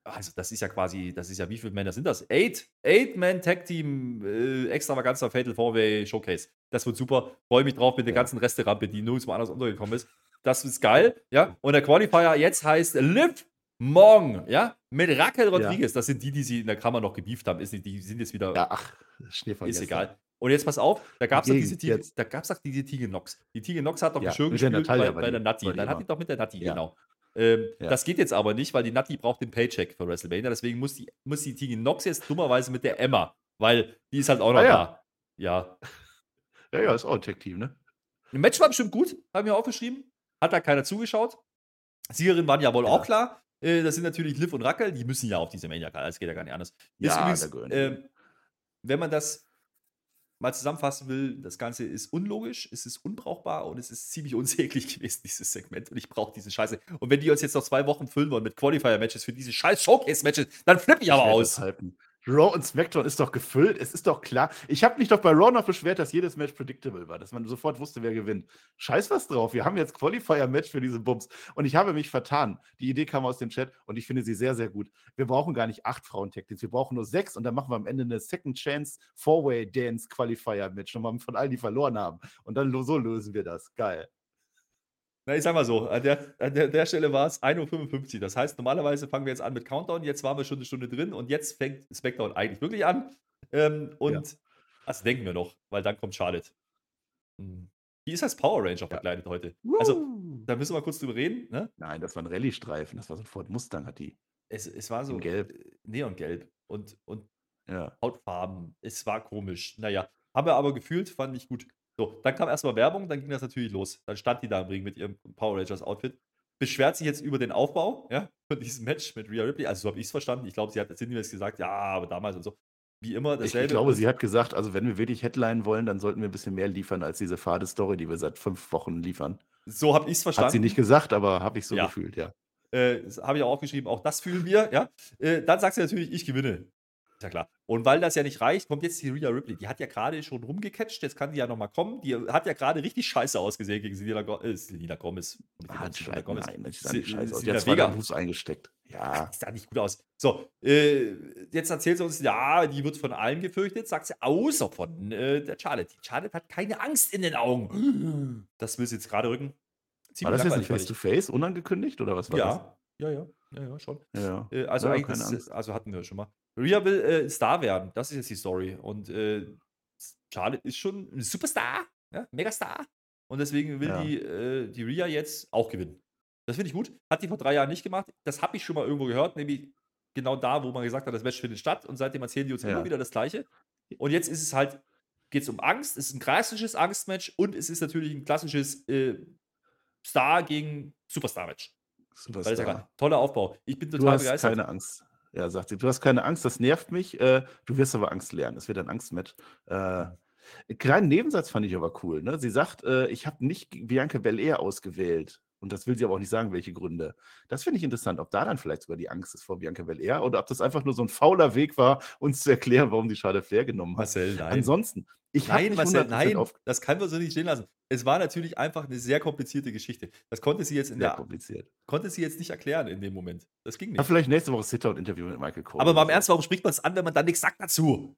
also, das ist ja quasi, das ist ja, wie viele Männer sind das? Eight, Eight-Man-Tag-Team, äh, extravaganzer Fatal 4-Way Showcase. Das wird super. Freue mich drauf mit der ganzen Resterampe, die nirgendwo anders untergekommen ist. Das ist geil, ja. Und der Qualifier jetzt heißt Liv Morgen, ja, mit Raquel Rodriguez. Ja. Das sind die, die sie in der Kammer noch gebieft haben. Ist nicht, die sind jetzt wieder. Ja, ach, Schneefall. Ist egal. Und jetzt pass auf, da gab es doch diese Tige, da gab's doch diese Tige Nox. Die Tige Nox hat doch ja, schön gespielt bei, bei, der Natti. Dann hat die doch mit der Natti, ja. genau. Ähm, ja. Das geht jetzt aber nicht, weil die Natti braucht den Paycheck für WrestleMania. Deswegen muss die, muss die Tige Nox jetzt dummerweise mit der Emma, weil die ist halt auch noch ah, da. Ja. Ja, ja, ist auch ein Tech-Team, ne? Ein Match war bestimmt gut, haben wir aufgeschrieben. Hat da keiner zugeschaut. Siegerin waren ja wohl auch klar. Äh, das sind natürlich Liv und Rackel, die müssen ja auf diese Mania-Karte. Das geht ja gar nicht anders. Ja, übrigens, äh, wenn man das mal zusammenfassen will, das Ganze ist unlogisch, es ist unbrauchbar und es ist ziemlich unsäglich gewesen, dieses Segment. Und ich brauche diese Scheiße. Und wenn die uns jetzt noch zwei Wochen füllen wollen mit Qualifier-Matches für diese scheiß Showcase-Matches, dann flippe ich aber ich aus. Halten. Raw und SmackDown ist doch gefüllt. Es ist doch klar. Ich habe mich doch bei Raw noch beschwert, dass jedes Match predictable war, dass man sofort wusste, wer gewinnt. Scheiß was drauf. Wir haben jetzt Qualifier-Match für diese Bums. Und ich habe mich vertan. Die Idee kam aus dem Chat und ich finde sie sehr, sehr gut. Wir brauchen gar nicht acht frauen Wir brauchen nur sechs und dann machen wir am Ende eine Second Chance Four-Way Dance Qualifier-Match. Nochmal von allen, die verloren haben. Und dann so lösen wir das. Geil. Na, ich sag mal so, an der, an der, der Stelle war es 1.55 Uhr. Das heißt, normalerweise fangen wir jetzt an mit Countdown. Jetzt waren wir schon eine Stunde drin und jetzt fängt SmackDown eigentlich wirklich an. Ähm, und ja. das denken wir noch, weil dann kommt Charlotte. Hm. Die ist als Power Ranger ja. verkleidet heute. Woo! Also, da müssen wir kurz drüber reden. Ne? Nein, das war ein Rallye-Streifen. Das war so ein Ford Mustang, hat die. Es, es war so. Gelb. Äh, Neongelb. Und, und ja. Hautfarben. Es war komisch. Naja, haben wir aber gefühlt, fand ich gut. So, dann kam erstmal Werbung, dann ging das natürlich los. Dann stand die da im Ring mit ihrem Power Rangers Outfit. beschwert sich jetzt über den Aufbau, ja, von diesem Match mit Rhea Ripley. Also so habe ich es verstanden. Ich glaube, sie hat sinngemäß gesagt, ja, aber damals und so. Wie immer Ich, dasselbe. ich glaube, sie hat gesagt, also wenn wir wirklich Headline wollen, dann sollten wir ein bisschen mehr liefern als diese fade Story, die wir seit fünf Wochen liefern. so habe ich es verstanden. Hat sie nicht gesagt, aber habe ich so Ja. gefühlt, ja. Äh, habe ich auch aufgeschrieben, auch das fühlen wir, ja. Äh, dann sagt sie natürlich, ich gewinne. Ja klar. Und weil das ja nicht reicht, kommt jetzt die Rhea Ripley. Die hat ja gerade schon rumgecatcht, jetzt kann die ja nochmal kommen. Die hat ja gerade richtig scheiße ausgesehen gegen Selena, Go äh, Selena Gomez. Hat Selena Scheiße, Gomez. nein, das nicht scheiße aus. Jetzt war Vega. Fuß eingesteckt. Ja. Das sah nicht gut aus. So, äh, jetzt erzählt sie uns, ja, die wird von allen gefürchtet, sagt sie, außer von äh, der Charlotte. Die Charlotte hat keine Angst in den Augen. Das will sie jetzt gerade rücken. Ziemlich War das jetzt ein. Face-to-Face, unangekündigt oder was war Ja, ja, ja, ja, ja, schon. das? Ja. Äh, also Ja, das, also hatten wir schon mal. Rhea will äh, Star werden, das ist jetzt die Story. Und äh, Charlotte ist schon ein Superstar, ja, Megastar. Und deswegen will Ja. die, äh, die Rhea jetzt auch gewinnen. Das finde ich gut. Hat die vor drei Jahren nicht gemacht. Das habe ich schon mal irgendwo gehört, nämlich genau da, wo man gesagt hat, das Match findet statt. Und seitdem erzählen die uns Ja. immer wieder das Gleiche. Und jetzt ist es halt, geht es um Angst. Es ist ein klassisches Angstmatch und es ist natürlich ein klassisches äh, Star gegen Superstar-Match. Superstar. Weil das ist ja toller Aufbau. Ich bin Du total hast begeistert. keine Angst. Ja, sagt sie. Du hast keine Angst, das nervt mich. Äh, du wirst aber Angst lernen. Es wird ein Angstmatch. Äh, einen kleinen Nebensatz fand ich aber cool. Ne? Sie sagt, äh, ich habe nicht Bianca Belair ausgewählt. Und das will sie aber auch nicht sagen, welche Gründe. Das finde ich interessant, ob da dann vielleicht sogar die Angst ist vor Bianca Belair oder ob das einfach nur so ein fauler Weg war, uns zu erklären, warum die Charlotte Flair genommen hat. Marcel, nein. Ansonsten, ich Nein, nicht Marcel, 100% nein, auf das kann man so nicht stehen lassen. Es war natürlich einfach eine sehr komplizierte Geschichte. Das konnte sie jetzt in sehr der, kompliziert. konnte sie jetzt nicht erklären in dem Moment. Das ging nicht. vielleicht nächste Woche Sit-Down-Interview mit Michael Cole. Aber mal im. Ernst, warum spricht man es an, wenn man dann nichts sagt dazu?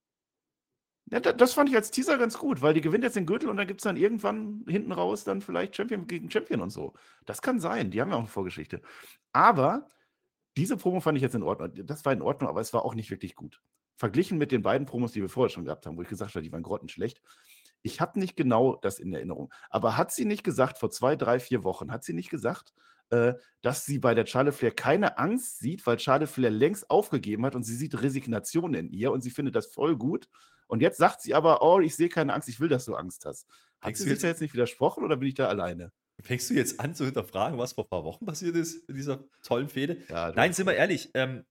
Ja, da- das fand ich als Teaser ganz gut, weil die gewinnt jetzt den Gürtel und dann gibt es dann irgendwann hinten raus dann vielleicht Champion gegen Champion und so. Das kann sein, die haben ja auch eine Vorgeschichte. Aber diese Promo fand ich jetzt in Ordnung. Das war in Ordnung, aber es war auch nicht wirklich gut. Verglichen mit den beiden Promos, die wir vorher schon gehabt haben, wo ich gesagt habe, die waren grottenschlecht. Ich habe nicht genau das in Erinnerung. Aber hat sie nicht gesagt, vor zwei, drei, vier Wochen, hat sie nicht gesagt, äh, dass sie bei der Charlotte Flair keine Angst sieht, weil Charlotte Flair längst aufgegeben hat und sie sieht Resignation in ihr und sie findet das voll gut. Und jetzt sagt sie aber, oh, ich sehe keine Angst, ich will, dass du Angst hast. Hat Denkst sie du sich jetzt- da jetzt nicht widersprochen oder bin ich da alleine? Fängst du jetzt an zu hinterfragen, was vor ein paar Wochen passiert ist in dieser tollen Fehde? Ja, Nein, sind wir ehrlich. Ähm,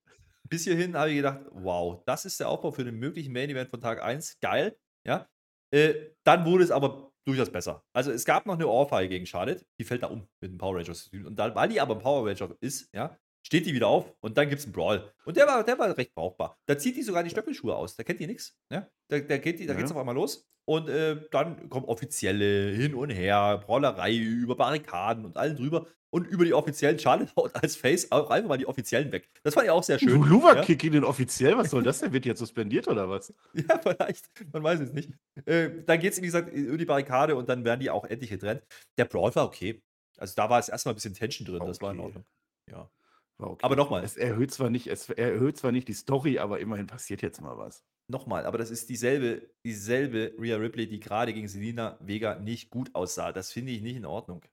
bis hierhin habe ich gedacht, wow, das ist der Aufbau für den möglichen Main Event von Tag 1. Geil. Ja. Äh, dann wurde es aber durchaus besser. Also es gab noch eine Ohrfeige gegen Charlotte, die fällt da um mit dem Power Rangers. Und dann, weil die aber ein Power Ranger ist, ja, steht die wieder auf und dann gibt es einen Brawl. Und der war, der war recht brauchbar. Da zieht die sogar die Stöckelschuhe aus. Da kennt die nichts. Ja? Da, da, geht die, da Ja. geht's auf einmal los. Und äh, dann kommen Offizielle hin und her, Brawlerei über Barrikaden und allen drüber. Und über die offiziellen Charlotte haut als Face auch einfach mal die offiziellen weg. Das fand ich auch sehr schön. Luva ja? Gegen den offiziell, was soll das denn? Wird jetzt suspendiert oder was? Ja, vielleicht. Man weiß es nicht. Äh, dann geht es, wie gesagt, über die Barrikade und dann werden die auch endlich getrennt. Der Brawl war okay. Also da war es erstmal ein bisschen Tension drin. Das war in Okay. Ordnung. Ja. War okay. Aber nochmal, Es erhöht zwar nicht, es erhöht zwar nicht die Story, aber immerhin passiert jetzt mal was. nochmal, aber das ist dieselbe, dieselbe Rhea Ripley, die gerade gegen Selina Vega nicht gut aussah. Das finde ich nicht in Ordnung.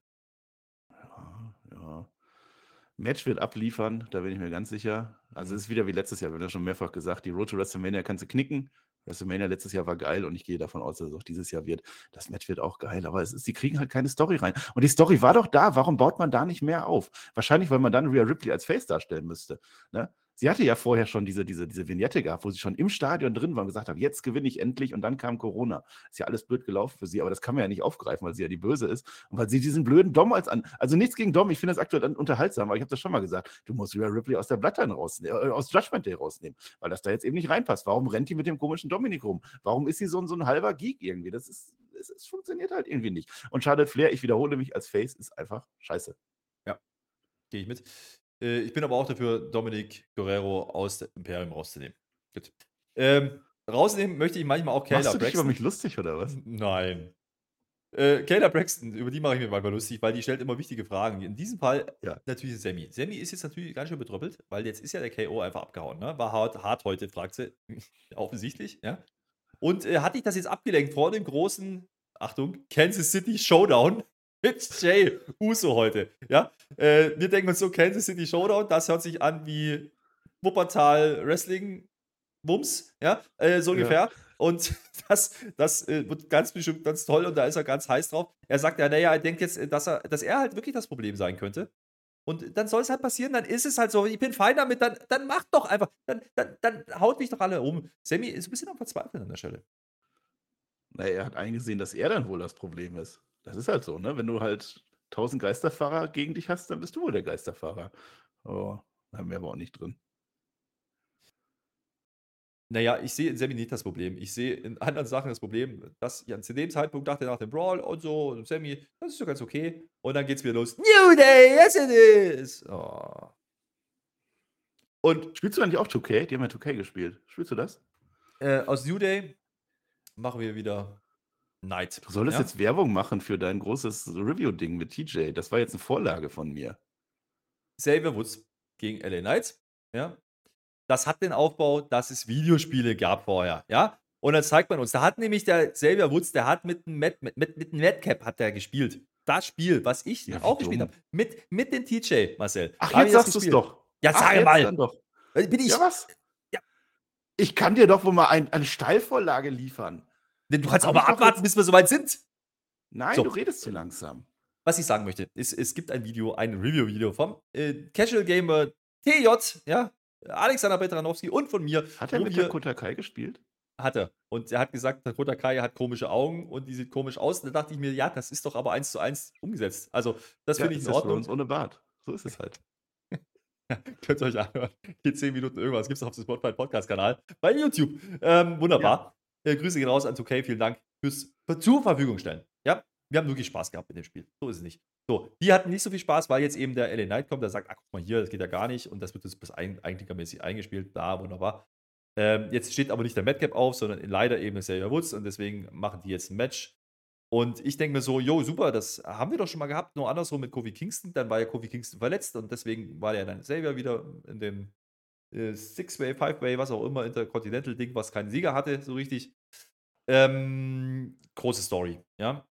Ja, ja. Match wird abliefern, da bin ich mir ganz sicher. Also es ist wieder wie letztes Jahr, wir haben ja schon mehrfach gesagt, die Road to WrestleMania kannst du knicken. WrestleMania letztes Jahr war geil und ich gehe davon aus, dass es auch dieses Jahr wird. Das Match wird auch geil, aber es ist, die kriegen halt keine Story rein. Und die Story war doch da, warum baut man da nicht mehr auf? Wahrscheinlich, weil man dann Rhea Ripley als Face darstellen müsste. Ne? Sie hatte ja vorher schon diese, diese, diese Vignette gehabt, wo sie schon im Stadion drin war und gesagt hat, jetzt gewinne ich endlich und dann kam Corona. Ist ja alles blöd gelaufen für sie, aber das kann man ja nicht aufgreifen, weil sie ja die Böse ist und weil sie diesen blöden Dom als an. Also nichts gegen Dom, ich finde das aktuell un- unterhaltsam, aber ich habe das schon mal gesagt. Du musst Rhea Ripley aus der Bloodline rausnehmen, äh, aus Judgment Day rausnehmen, weil das da jetzt eben nicht reinpasst. Warum rennt die mit dem komischen Dominik rum? Warum ist sie so ein, so ein halber Geek irgendwie? Das ist, es, es funktioniert halt irgendwie nicht. Und Charlotte Flair, ich wiederhole mich als Face, ist einfach scheiße. Gehe ich mit. Äh, ich bin aber auch dafür, Dominic Guerrero aus dem Imperium rauszunehmen. Gut. Ähm, rausnehmen möchte ich manchmal auch Kayla Machst du dich über Braxton. mich lustig oder was? Nein. Äh, Kayla Braxton, über die mache ich mir manchmal lustig, weil die stellt immer wichtige Fragen. In diesem Fall Ja. natürlich Sammy. Sammy ist jetzt natürlich ganz schön betröppelt, weil jetzt ist ja der KO einfach abgehauen. Ne? War hart, hart heute, fragt sie. Offensichtlich, ja. Und äh, hat dich das jetzt abgelenkt vor dem großen, Achtung, Kansas City Showdown mit Jay Uso heute. Ja. Äh, wir denken uns so, Kansas City Showdown, das hört sich an wie Wuppertal Wrestling Wumms, ja, äh, so Ja. ungefähr. Und das, das äh, wird ganz bestimmt ganz toll und da ist er ganz heiß drauf. Er sagt ja, naja, er denkt jetzt, äh, dass er, dass er halt wirklich das Problem sein könnte. Und dann soll es halt passieren, dann ist es halt so. Ich bin fein damit, dann, dann macht doch einfach. Dann, dann, dann haut mich doch alle um. Sammy ist ein bisschen am Verzweifeln an der Stelle. Naja, er hat eingesehen, dass er dann wohl das Problem ist. Das ist halt so, ne? Wenn du halt 1000 Geisterfahrer gegen dich hast, dann bist du wohl der Geisterfahrer. Oh, da haben wir aber auch nicht drin. Naja, ich sehe in Sammy nicht das Problem. Ich sehe in anderen Sachen das Problem, dass Jan zu dem Zeitpunkt dachte nach dem Brawl und so, und Sammy, das ist doch ganz okay. Und dann geht's wieder los. New Day, yes it is! Oh. Und Spielst du eigentlich auch 2K? Die haben ja 2K gespielt. Spielst du das? äh, aus New Day machen wir wieder Night. Du solltest ja? jetzt Werbung machen für dein großes Review-Ding mit TJ. Das war jetzt eine Vorlage von mir. Xavier Woods gegen LA Knights. Ja. Das hat den Aufbau, dass es Videospiele gab vorher. Ja. Und dann zeigt man uns, da hat nämlich der Xavier Woods, der hat mit einem Met, mit, mit, mit Madcap hat der gespielt. Das Spiel, was ich Ja, auch gespielt habe. Mit, mit dem TJ, Marcel. Ach, jetzt sagst du es doch. Ja, Ach, sag jetzt mal. Doch. Bin ich. Ja, was? Ja. Ich kann dir doch wohl mal ein, eine Steilvorlage liefern. Du kannst Hab auch mal abwarten, bis wir soweit sind. Nein, So. du redest zu langsam. was ich sagen möchte, ist, es gibt ein Video, ein Review-Video vom äh, Casual Gamer TJ, ja, Alexander Petranowski und von mir. Hat er mit der Kotakai gespielt? Hat er. Und er hat gesagt, der Kota Kai hat komische Augen und die sieht komisch aus. Und da dachte ich mir, ja, das ist doch aber eins zu eins umgesetzt. Also, das finde ich in Ordnung. Rollins ohne Bart. So ist es halt. Könnt ihr euch anhören. Geht 10 Minuten irgendwas. Gibt es auf dem Spotify Podcast-Kanal bei YouTube. Ähm, wunderbar. Äh, Grüße gehen raus an 2K. Vielen Dank fürs zur Verfügung stellen. Ja, wir haben wirklich Spaß gehabt mit dem Spiel. So ist es nicht. So, die hatten nicht so viel Spaß, weil jetzt eben der LA Knight kommt, der sagt, ach, guck mal hier, das geht ja gar nicht. Und das wird jetzt bis ein, eigentlichermäßig eingespielt. Da, wunderbar. Ähm, jetzt steht aber nicht der Madcap auf, sondern leider eben der Xavier Woods. Und deswegen machen die jetzt ein Match. Und ich denke mir so, jo, super, das haben wir doch schon mal gehabt, nur andersrum mit Kofi Kingston. Dann war ja Kofi Kingston verletzt und deswegen war er dann Xavier wieder in dem äh, Six-Way, Five-Way, was auch immer, Intercontinental-Ding, was keinen Sieger hatte, so richtig. Ähm, große Story, ja.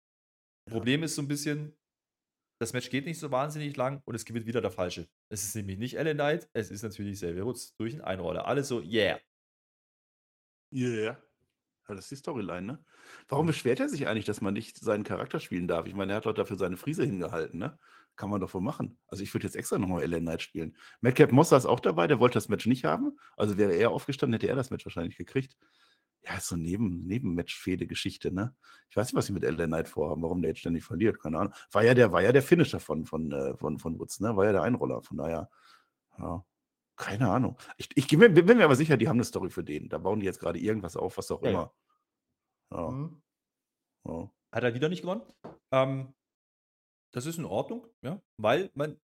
Problem ist so ein bisschen, das Match geht nicht so wahnsinnig lang und es gewinnt wieder der Falsche. Es ist nämlich nicht Ellen Knight, es ist natürlich Xavier Woods durch einen Einroller. Alles so, yeah. Yeah. Ja, das ist die Storyline, ne? Warum beschwert er sich eigentlich, dass man nicht seinen Charakter spielen darf? Ich meine, er hat doch dafür seine Friese hingehalten, ne? Kann man doch wohl machen. Also ich würde jetzt extra nochmal Ellen Knight spielen. Madcap Mossa ist auch dabei, der wollte das Match nicht haben. Also wäre er aufgestanden, hätte er das Match wahrscheinlich gekriegt. Ja, ist so Neben, Nebenmatch-Fehde-Geschichte, ne? Ich weiß nicht, was sie mit Ellen Knight vorhaben, warum der jetzt ständig verliert, keine Ahnung. War ja der, war ja der Finisher von, von, äh, von, von Woods, ne? War ja der Einroller, von daher, ja. Keine Ahnung. Ich, ich bin, bin mir aber sicher, die haben eine Story für den. Da bauen die jetzt gerade irgendwas auf, was auch Ja, ja. immer. Ja, ja. Hat er wieder nicht gewonnen. Ähm, das ist in Ordnung, ja, weil man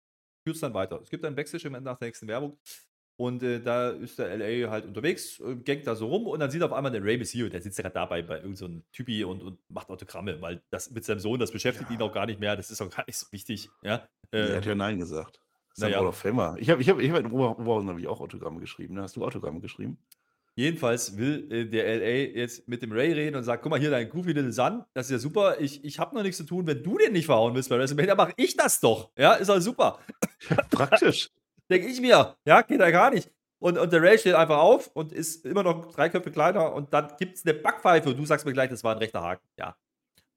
führt es dann weiter. Es gibt einen Backstage nach der nächsten Werbung und äh, da ist der LA halt unterwegs, äh, gangt da so rum und dann sieht er auf einmal den Ray Mysterio, der sitzt gerade dabei bei irgendeinem so einem Typi und, und macht Autogramme, weil das mit seinem Sohn, das beschäftigt Ja. ihn auch gar nicht mehr, das ist auch gar nicht so wichtig, ja. er Äh, hat ja Nein gesagt. Das ist naja. ein of Famer. Ich habe ich hab, ich hab in Ober- Oberhausen hab ich auch Autogramme geschrieben. Ne? Hast du Autogramme geschrieben? Jedenfalls will äh, der LA jetzt mit dem Ray reden und sagt: Guck mal, hier dein Goofy Little Son, das ist ja super. Ich, ich habe noch nichts zu tun. Wenn du den nicht verhauen willst bei WrestleMania, mache ich das doch. Ja, ist doch super. Praktisch. Denke ich mir. Ja, geht ja gar nicht. Und, und der Ray steht einfach auf und ist immer noch drei Köpfe kleiner und dann gibt es eine Backpfeife und du sagst mir gleich, das war ein rechter Haken. Ja.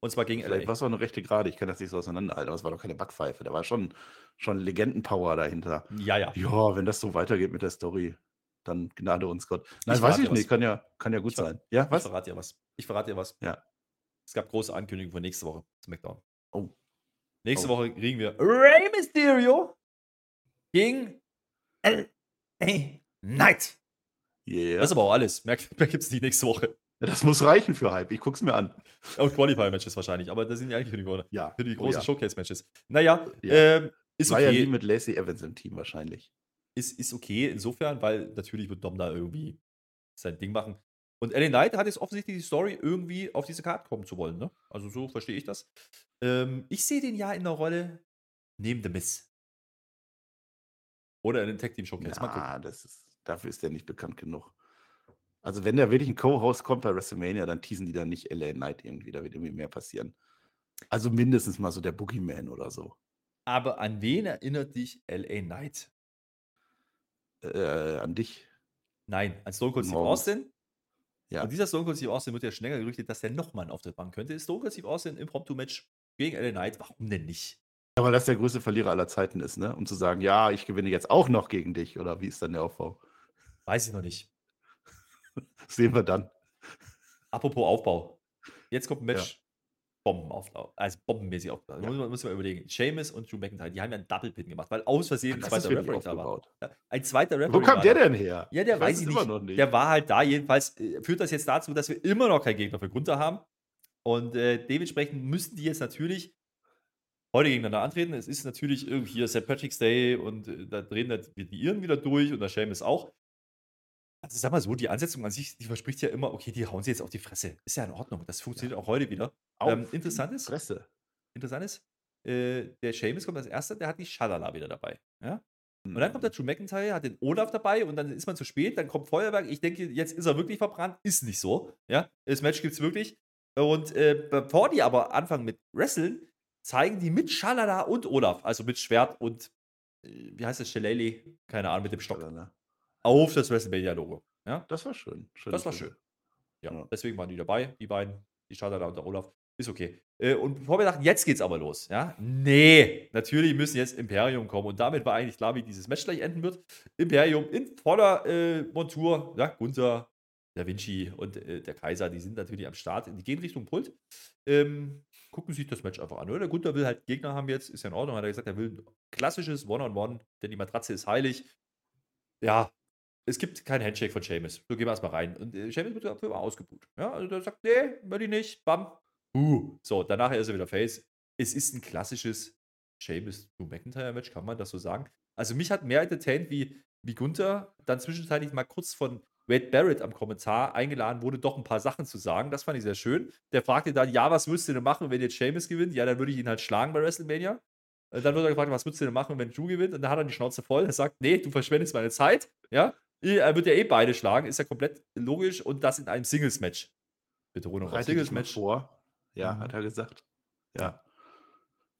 Und zwar gegen Vielleicht LA. war es auch eine rechte Gerade. Ich kann das nicht so auseinanderhalten, aber es war doch keine Backpfeife. Da war schon, schon Legendenpower dahinter. Ja, ja. Ja, wenn das so weitergeht mit der Story, dann gnade uns Gott. Nein, Ich weiß ich nicht. was. Kann ja, kann ja gut Ich sein. Ja, Ich was? verrate dir was. Ich verrate dir was. Ja. Es gab große Ankündigungen für nächste Woche. SmackDown. Oh. Nächste Oh. Woche kriegen wir Rey Mysterio gegen LA Knight. Yeah. Das ist aber auch alles. Mehr, mehr gibt es nicht nächste Woche. Das muss reichen für Hype. Ich guck's mir an. Und Qualifier-Matches wahrscheinlich, aber das sind ja eigentlich für die, für Ja. die Oh großen ja. Showcase-Matches. Naja, Ja. ähm, ist War ja okay. nie mit Lacey Evans im Team wahrscheinlich. ist, ist okay insofern, weil natürlich wird Dom da irgendwie sein Ding machen. Und LA Knight hat jetzt offensichtlich die Story, irgendwie auf diese Karte kommen zu wollen. Ne? Also so verstehe ich das. Ähm, ich sehe den ja in der Rolle neben The Miss. Oder in den Tag Team Showcase. Ja, das ist, dafür ist der nicht bekannt genug. Also wenn da wirklich ein Co-Host kommt bei WrestleMania, dann teasen die dann nicht LA Knight irgendwie. Da wird irgendwie mehr passieren. Also mindestens mal so der Boogeyman oder so. Aber an wen erinnert dich LA Knight? Äh, an dich. Nein, an Stone Cold Steve. Austin. Ja. Und dieser Stone Cold Steve Austin wird ja schneller gerüchtet, dass der nochmal einen Auftritt machen könnte. Stone Cold Steve Austin im Impromptu-Match gegen LA Knight. Warum denn nicht? Ja, weil das der größte Verlierer aller Zeiten ist, ne? Um zu sagen, ja, ich gewinne jetzt auch noch gegen dich. Oder wie ist dann der Aufbau? Weiß ich noch nicht. Sehen wir dann. Apropos Aufbau. Jetzt kommt ein Ja. Match. Bombenaufbau. Also bombenmäßig aufbau. Ja. Muss, man, muss man überlegen. Seamus und Drew McIntyre, die haben ja einen Double-Pin gemacht, weil aus Versehen ein zweiter Referee da war. Ja, Ein zweiter Referee Wo kam der denn her? Ja, der Ich weiß ich es nicht. immer noch nicht. Der war halt da. Jedenfalls äh, führt das jetzt dazu, dass wir immer noch keinen Gegner für Gunther haben. Und äh, dementsprechend müssten die jetzt natürlich heute gegeneinander antreten. Es ist natürlich irgendwie hier St. Patrick's Day und äh, da drehen die Iren wieder durch und der Seamus auch. Also sag mal so, die Ansetzung an sich, die verspricht ja immer, okay, die hauen sie jetzt auf die Fresse. Ist ja in Ordnung. Das funktioniert auch heute wieder. Ähm, interessant ist, Fresse. interessant ist, äh, der Seamus kommt als erster, der hat die Schalala wieder dabei. Ja? Und dann kommt der Drew McIntyre, hat den Olaf dabei und dann ist man zu spät, dann kommt Feuerwerk. Ich denke, jetzt ist er wirklich verbrannt. Ist nicht so. Ja? Das Match gibt es wirklich. Und äh, bevor die aber anfangen mit Wrestlen, zeigen die mit Schalala und Olaf, also mit Schwert und, äh, wie heißt das, Shillelagh? Keine Ahnung, mit dem Stock, ne? Auf das WrestleMania-Logo. Ja? Das war schön. schön Das war schön. Ja, Ja. deswegen waren die dabei, die beiden, die Schalala und der Olaf. Ist okay. Äh, und bevor wir dachten, jetzt geht's aber los, ja? Nee, natürlich müssen jetzt Imperium kommen. Und damit war eigentlich klar, wie dieses Match gleich enden wird. Imperium in voller äh, Montur, ja, Gunther, Da Vinci und äh, der Kaiser, die sind natürlich am Start. Die gehen Richtung Pult. Ähm, gucken sich das Match einfach an. Oder? Der Gunther will halt Gegner haben jetzt, ist ja in Ordnung, hat er gesagt, er will ein klassisches One-on-One, denn die Matratze ist heilig. Ja, es gibt kein Handshake von Seamus. So gehen wir erstmal rein. Und äh, Seamus wird dafür mal ausgebucht. Ja, also der sagt, nee, will ich nicht. Bam. Uh. So, danach ist er wieder Face. Es ist ein klassisches Seamus to McIntyre-Match, kann man das so sagen. Also mich hat mehr entertained wie, wie Gunther, dann zwischenzeitlich mal kurz von Wade Barrett am Kommentar eingeladen wurde, doch ein paar Sachen zu sagen. Das fand ich sehr schön. Der fragte dann, ja, was würdest du denn machen, wenn jetzt Seamus gewinnt? Ja, dann würde ich ihn halt schlagen bei WrestleMania. Äh, Dann wird er gefragt, was würdest du denn machen, wenn Drew gewinnt? Und dann hat er die Schnauze voll. Er sagt, nee, du verschwendest meine Zeit. Ja, er wird ja eh beide schlagen, ist ja komplett logisch. Und das in einem Singles-Match. Betonung auf Singles-Match. vor. Ja, Mhm. hat er gesagt. Ja.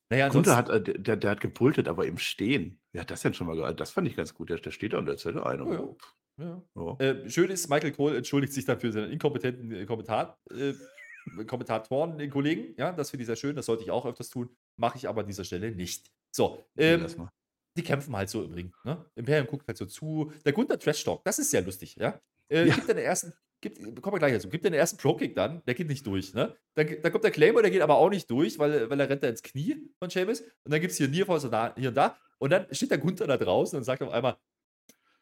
Naja, ansonsten, hat, äh, der, der hat gepultet, aber im Stehen. Wer hat das denn schon mal gehört? Das fand ich ganz gut. Der, der steht da und erzählt einen. Ja, ja. ja. Ja. Äh, schön ist, Michael Cole entschuldigt sich dann für seinen inkompetenten äh, Kommentar, äh, Kommentatoren, den Kollegen. Ja, das finde ich sehr schön. Das sollte ich auch öfters tun. Mache ich aber an dieser Stelle nicht. So, ähm. Die kämpfen halt so im Ring. Ne? Imperium guckt halt so zu. Der Gunther Trash Talk, das ist sehr lustig, ja. Äh, Ja. Gibt dann den ersten, gibt, kommen wir gleich dazu, gibt dann den ersten Pro-Kick dann, der geht nicht durch, ne? Dann, dann kommt der Claymore, der geht aber auch nicht durch, weil, weil er rennt da ins Knie von Sheamus. Und dann gibt es hier Nearfalls und da, hier und da. Und dann steht der Gunther da draußen und sagt auf einmal,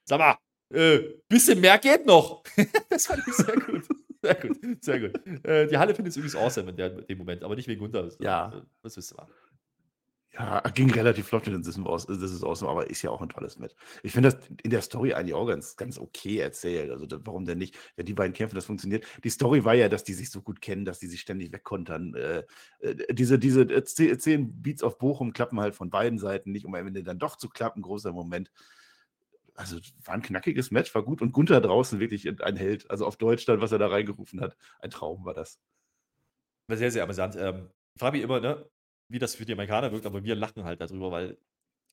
sag mal, äh, bisschen mehr geht noch. das fand ich sehr gut. Sehr gut, sehr gut. Äh, die Halle findet es übrigens awesome in, der, in dem Moment, aber nicht wegen Gunther. Ja. äh, Was wisst ihr mal. Ja, ging relativ flott mit dem This is awesome, aber ist ja auch ein tolles Match. Ich finde das in der Story eigentlich auch ganz, ganz okay erzählt. Also da, warum denn nicht? Wenn die beiden kämpfen, das funktioniert. Die Story war ja, dass die sich so gut kennen, dass die sich ständig wegkontern. Äh, äh, diese diese äh, ze- zehn Beats auf Bochum klappen halt von beiden Seiten nicht, um am Ende dann doch zu klappen. Großer Moment. Also war ein knackiges Match, war gut. Und Gunther draußen wirklich ein Held. Also auf Deutsch dann, was er da reingerufen hat. Ein Traum war das. War sehr, sehr amüsant. Ähm, mich immer, ne, wie das für die Amerikaner wirkt, aber wir lachen halt darüber, weil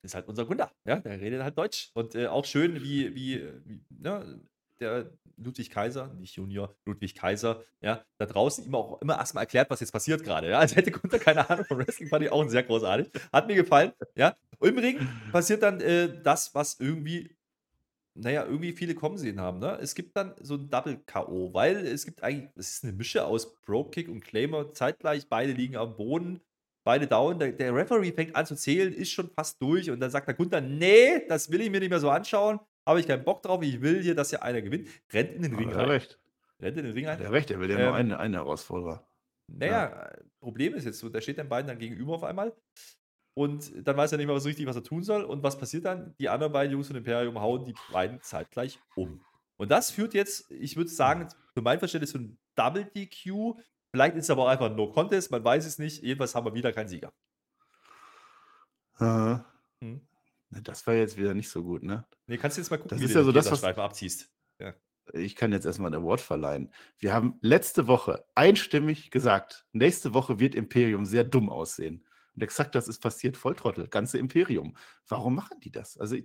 ist halt unser Gunther, ja, der redet halt Deutsch. Und äh, auch schön, wie, wie, wie ne, der Ludwig Kaiser, nicht Junior, Ludwig Kaiser, ja, da draußen ihm auch immer erstmal erklärt, was jetzt passiert gerade. Ja, als hätte Gunther keine Ahnung von Wrestling, fand ich auch sehr großartig. Hat mir gefallen, ja. Und im Ring passiert dann äh, das, was irgendwie naja, irgendwie viele kommen sehen haben. Ne? Es gibt dann so ein Double-K.O., weil es gibt eigentlich, es ist eine Mische aus Bro-Kick und Claimer zeitgleich. Beide liegen am Boden, beide down. Der, der Referee fängt an zu zählen, ist schon fast durch und dann sagt der Gunther, nee, das will ich mir nicht mehr so anschauen. Habe ich keinen Bock drauf, ich will hier, dass hier einer gewinnt. Rennt in den Ring er rein. recht. Rennt in den Ring Hat rein. er recht, er will ja Ähm, nur einen, einen Herausforderer. Naja, äh, Problem ist jetzt so, der steht den beiden dann gegenüber auf einmal. Und dann weiß er nicht mehr so richtig, was er tun soll. Und was passiert dann? Die anderen beiden Jungs von Imperium hauen die beiden zeitgleich um. Und das führt jetzt, ich würde sagen, für mein Verständnis zu einem Double DQ. Vielleicht ist es aber auch einfach ein No Contest, man weiß es nicht. Jedenfalls haben wir wieder keinen Sieger. Aha. Hm. Das war jetzt wieder nicht so gut, ne? Nee, kannst du jetzt mal gucken, Das wie ist du ja so das, was- abziehst. Ich kann jetzt erstmal ein Award verleihen. Wir haben letzte Woche einstimmig gesagt, nächste Woche wird Imperium sehr dumm aussehen. Und exakt das ist passiert, Volltrottel, ganze Imperium. Warum machen die das? Also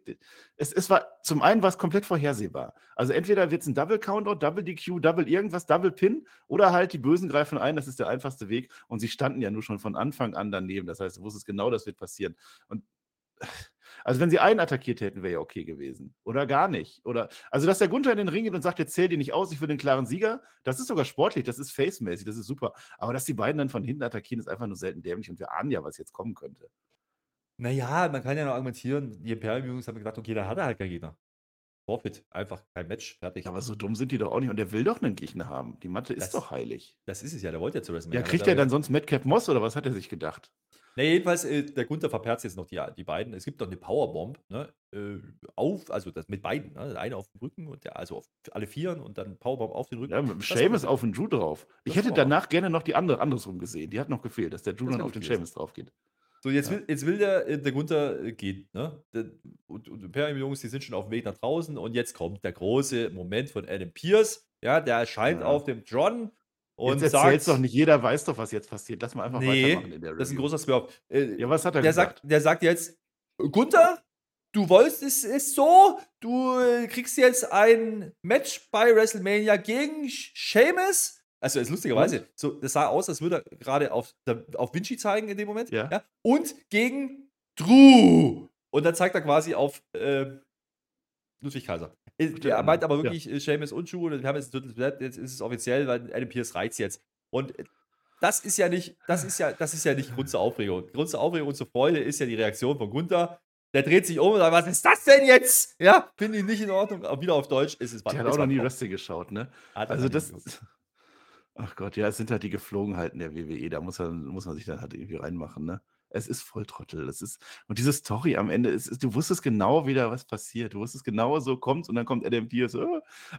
es, es war, zum einen war es komplett vorhersehbar. Also entweder wird es ein Double Countout, Double DQ, Double irgendwas, Double Pin oder halt die Bösen greifen ein, das ist der einfachste Weg. Und sie standen ja nur schon von Anfang an daneben. Das heißt, du wusstest genau, das wird passieren. Und also wenn sie einen attackiert hätten, wäre ja okay gewesen. Oder gar nicht. Oder, also dass der Gunther in den Ring geht und sagt, jetzt zähl dir nicht aus, ich will den klaren Sieger, das ist sogar sportlich, das ist face-mäßig, das ist super. Aber dass die beiden dann von hinten attackieren, ist einfach nur selten dämlich und wir ahnen ja, was jetzt kommen könnte. Naja, man kann ja noch argumentieren, die Imperium-Jungs haben gesagt, okay, da hat er halt keinen Gegner. Forfeit, einfach kein Match, fertig. Aber so dumm sind die doch auch nicht und der will doch einen Gegner haben. Die Mathe ist Das- doch heilig. Das ist es ja, der wollte ja zu WrestleMania. Ja, kriegt er dann sonst Madcap Moss oder was hat er sich gedacht? Ne, jedenfalls, äh, der Gunther verperzt jetzt noch die, die beiden. Es gibt noch eine Powerbomb, ne? Äh, auf, also das mit beiden, ne? Der eine auf dem Rücken und der, also auf alle Vieren und dann Powerbomb auf den Rücken. Ja, mit dem Seamus auf den Drew drauf. Ich Das hätte danach gerne noch die andere andersrum gesehen. Die hat noch gefehlt, dass der Drew Das dann auf den. Seamus drauf geht. So, jetzt Ja. will, jetzt will der, äh, der Gunther äh, gehen, ne? Der, und, und Imperium-Jungs, die sind schon auf dem Weg nach draußen und jetzt kommt der große Moment von Adam Pierce. Ja, der erscheint Ja. auf dem John und jetzt sagt, erzähl's doch nicht, jeder weiß doch, was jetzt passiert. Lass mal einfach nee, weitermachen in der das ist ein Review. großer Swerve. Äh, Ja, was hat er der, gesagt? sagt, der sagt jetzt, Gunther, du wolltest es ist so, du äh, kriegst jetzt ein Match bei WrestleMania gegen Sheamus. Also ist lustigerweise, so, das sah aus, als würde er gerade auf, auf Vinci zeigen in dem Moment. Ja. Und gegen Drew. Und dann zeigt er quasi auf äh, Ludwig Kaiser. Äh, Er meint aber wirklich äh, Sheamus und Drew. Und wir haben jetzt ein drittes Blatt, jetzt ist es offiziell, weil Adam Pierce reizt jetzt. Und äh, das ist ja nicht, das ist ja, das ist ja nicht Grund zur Aufregung. Grund zur Aufregung und zur Freude ist ja die Reaktion von Gunther. Der dreht sich um und sagt, was ist das denn jetzt? Ja, finde ich nicht in Ordnung. Aber wieder auf Deutsch ist es Der hat auch noch nie. Wrestling geschaut, ne? Also das. Ach Gott, ja, es sind halt die Geflogenheiten der WWE. Da muss man, muss man sich dann halt irgendwie reinmachen, ne? Es ist voll Trottel. Es ist, und diese Story am Ende, ist, ist, du wusstest genau wieder, was passiert. Du wusstest genau, so kommt und dann kommt Adam Pierce. äh.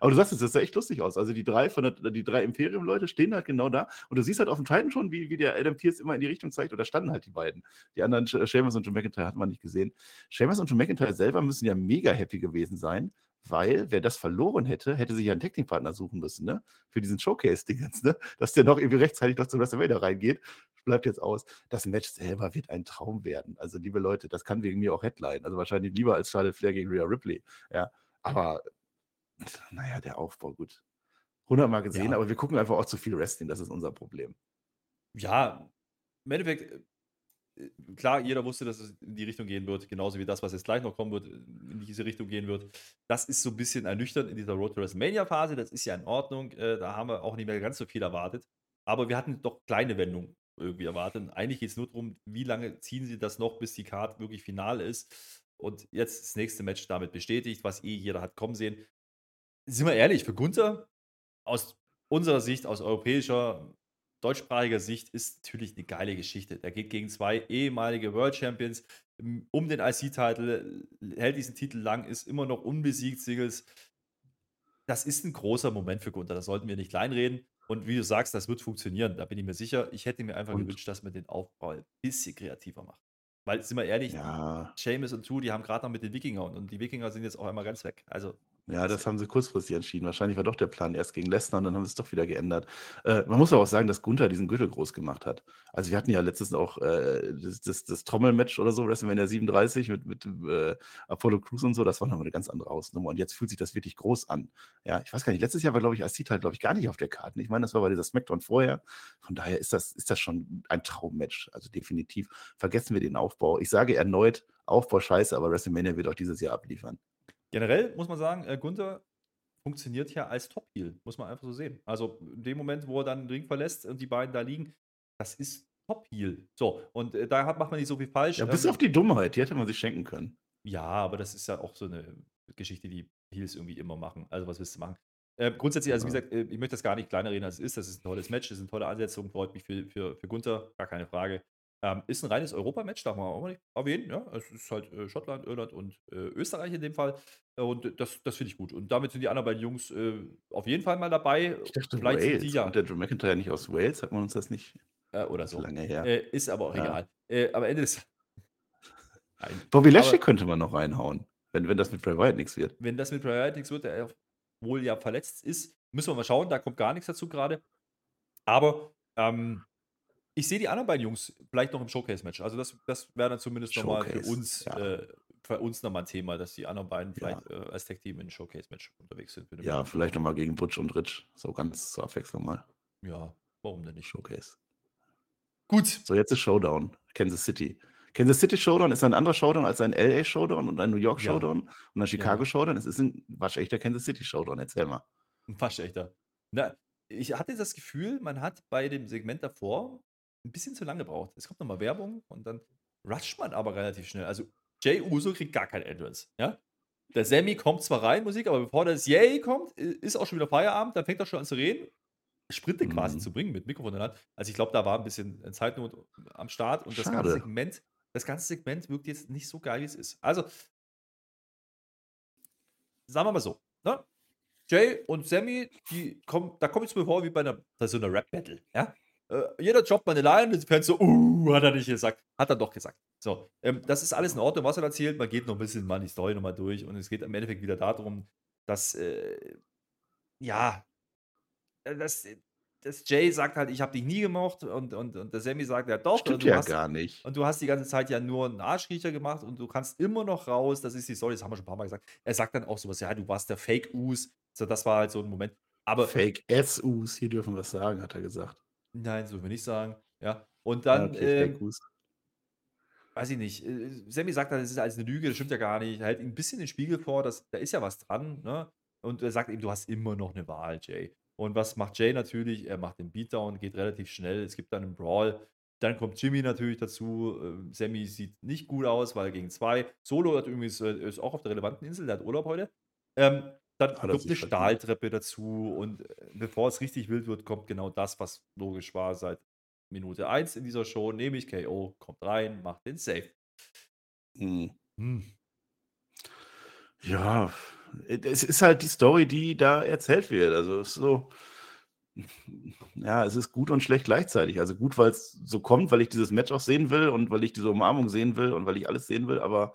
Aber du sagst es, das sah echt lustig aus. Also die drei von der, die drei Imperium-Leute stehen halt genau da und du siehst halt auf dem Titan schon, wie, wie der Adam Pierce immer in die Richtung zeigt. Und da standen halt die beiden. Die anderen, Sheamus und John McIntyre, hat man nicht gesehen. Sheamus und John McIntyre selber müssen ja mega happy gewesen sein, weil wer das verloren hätte, hätte sich ja einen Technikpartner suchen müssen, ne? Für diesen Showcase-Ding jetzt, ne? Dass der noch irgendwie rechtzeitig noch zu WrestleMania reingeht. Bleibt jetzt aus. Das Match selber wird ein Traum werden. Also, liebe Leute, das kann wegen mir auch Headline. Also wahrscheinlich lieber als Charlotte Flair gegen Rhea Ripley. Ja. Aber, naja, der Aufbau, gut. 100 Mal gesehen, Ja. aber wir gucken einfach auch zu viel Wrestling. Das ist unser Problem. Ja, im Endeffekt, äh, klar, jeder wusste, dass es in die Richtung gehen wird, genauso wie das, was jetzt gleich noch kommen wird, in diese Richtung gehen wird. Das ist so ein bisschen ernüchternd in dieser Road to WrestleMania-Phase, das ist ja in Ordnung, äh, da haben wir auch nicht mehr ganz so viel erwartet. Aber wir hatten doch kleine Wendungen irgendwie erwartet. Und eigentlich geht es nur darum, wie lange ziehen sie das noch, bis die Card wirklich final ist. Und jetzt das nächste Match damit bestätigt, was eh jeder hat kommen sehen. Sind wir ehrlich, für Gunther, aus unserer Sicht, aus europäischer, deutschsprachiger Sicht, ist natürlich eine geile Geschichte. Der geht gegen zwei ehemalige World Champions m, um den IC-Titel, hält diesen Titel lang, ist immer noch unbesiegt, Singles. Das ist ein großer Moment für Gunther, das sollten wir nicht kleinreden. Und wie du sagst, das wird funktionieren, da bin ich mir sicher. Ich hätte mir einfach Und- gewünscht, dass man den Aufbau ein bisschen kreativer macht. Weil, sind wir ehrlich, Ja, Seamus und Drew, die haben gerade noch mit den Wikingern und die Wikinger sind jetzt auch einmal ganz weg. Also, Ja, das haben sie kurzfristig entschieden. Wahrscheinlich war doch der Plan erst gegen Lesnar und dann haben sie es doch wieder geändert. Äh, man muss aber auch sagen, dass Gunther diesen Gürtel groß gemacht hat. Also wir hatten ja letztens auch äh, das, das, das Trommelmatch oder so, WrestleMania 37 mit, mit äh, Apollo Crews und so, das war nochmal eine ganz andere Hausnummer. Und jetzt fühlt sich das wirklich groß an. Ja, ich weiß gar nicht, letztes Jahr war, glaube ich, IC halt, glaube ich, gar nicht auf der Karte. Ich meine, das war bei dieser Smackdown vorher. Von daher ist das, ist das schon ein Traummatch. Also definitiv. Vergessen wir den Aufbau. Ich sage erneut, Aufbau scheiße, aber WrestleMania wird auch dieses Jahr abliefern. Generell muss man sagen, äh, Gunther funktioniert ja als Top-Heel, muss man einfach so sehen. Also in dem Moment, wo er dann den Ring verlässt und die beiden da liegen, das ist Top-Heel. So, und äh, da hat, macht man nicht so viel falsch. Ja, bis Ähm, auf die Dummheit, die hätte man sich schenken können. ja, aber das ist ja auch so eine Geschichte, die Heels irgendwie immer machen. Also was willst du machen? Äh, grundsätzlich, also wie gesagt, äh, ich möchte das gar nicht kleiner reden, als es ist. Das ist ein tolles Match, das ist eine tolle Ansetzung, freut mich für, für, für Gunther, gar keine Frage. Ähm, ist ein reines Europa-Match, darf man auch nicht erwähnen. Ja? Es ist halt äh, Schottland, Irland und äh, Österreich in dem Fall. Und das, das finde ich gut. Und damit sind die anderen beiden Jungs äh, auf jeden Fall mal dabei. Ich dachte, Vielleicht sind Wales. die ja. Kommt der Drew McIntyre nicht aus Wales? Hat man uns das nicht Äh, oder so so. lange her? Äh, ist aber auch Ja. egal. Äh, am Ende ist. Nein. Bobby Lashley aber- könnte man noch reinhauen, wenn, wenn das mit Bray Wyatt nichts wird. wenn das mit Bray Wyatt nichts wird, der wohl ja verletzt ist, müssen wir mal schauen, da kommt gar nichts dazu gerade. Aber ähm, ich sehe die anderen beiden Jungs vielleicht noch im Showcase-Match. Also das, das wäre dann zumindest nochmal für uns, ja. äh, für uns nochmal ein Thema, dass die anderen beiden Ja. vielleicht äh, als Tag-Team in Showcase-Match unterwegs sind. Ja, Match. vielleicht nochmal gegen Butch und Rich. So ganz zur Abwechslung mal. Ja, warum denn nicht? Showcase. Gut. So, jetzt ist Showdown. Kansas City. Kansas City Showdown ist ein anderer Showdown als ein LA Showdown und ein New York Ja. Showdown und ein Chicago Ja. Showdown. Es ist ein waschechter Kansas City Showdown. Erzähl mal. Ein Waschechter. Na, ich hatte das Gefühl, man hat bei dem Segment davor ein bisschen zu lange gebraucht. Es kommt nochmal Werbung und dann rusht man aber relativ schnell. Also Jay Uso kriegt gar kein Entrance. Ja? Der Sammy kommt zwar rein, Musik, aber bevor das Yay kommt, ist auch schon wieder Feierabend, dann fängt er schon an zu reden. Sprinte quasi Mhm. zu bringen mit Mikrofon in der Hand. Also ich glaube, da war ein bisschen Zeitnot am Start und das ganze. Segment, das ganze Segment wirkt jetzt nicht so geil, wie es ist. Also, sagen wir mal so, ne? Jay und Sammy, die kommen, da kommt es mir vor wie bei einer, bei so einer Rap-Battle, ja? Äh, jeder droppt mal eine Line die Fans so, uh, hat er nicht gesagt. Hat er doch gesagt. So, ähm, das ist alles in Ordnung, was er erzählt. Man geht noch ein bisschen mal die Story nochmal durch und es geht im Endeffekt wieder darum, dass, äh, ja, äh, dass, dass Jay sagt halt, ich habe dich nie gemocht und, und, und der Sammy sagt, ja doch. Stimmt ja hast, gar nicht. und du hast die ganze Zeit ja nur einen Arschkriecher gemacht und du kannst immer noch raus. Das ist die Story, das haben wir schon ein paar Mal gesagt. Er sagt dann auch sowas, ja, du warst der Fake-Us. So, das war halt so ein Moment. Aber Fake SUs, hier dürfen wir es sagen, hat er gesagt. Nein, so will wir nicht sagen. Ja. Und Ja, dann, okay, ähm, Us. weiß ich nicht. äh, Sammy sagt dann, das ist alles eine Lüge, das stimmt ja gar nicht. Er hält ihm ein bisschen den Spiegel vor, dass, da ist ja was dran. Ne? Und er sagt ihm, du hast immer noch eine Wahl, Jay. Und was macht Jay natürlich? Er macht den Beatdown, geht relativ schnell. Es gibt dann einen Brawl. Dann kommt Jimmy natürlich dazu. Ähm, Sammy sieht nicht gut aus, weil er gegen zwei. Solo hat übrigens, äh, ist auch auf der relevanten Insel, der hat Urlaub heute. Ähm, dann Hat er kommt eine verdient. Stahltreppe dazu. Und äh, bevor es richtig wild wird, kommt genau das, was logisch war seit Minute 1 in dieser Show, nämlich KO kommt rein, macht den Safe. Hm. Hm. Ja, es ist halt die Story, die da erzählt wird. Also es ist so, ja, es ist gut und schlecht gleichzeitig. Also gut, weil es so kommt, weil ich dieses Match auch sehen will und weil ich diese Umarmung sehen will und weil ich alles sehen will, aber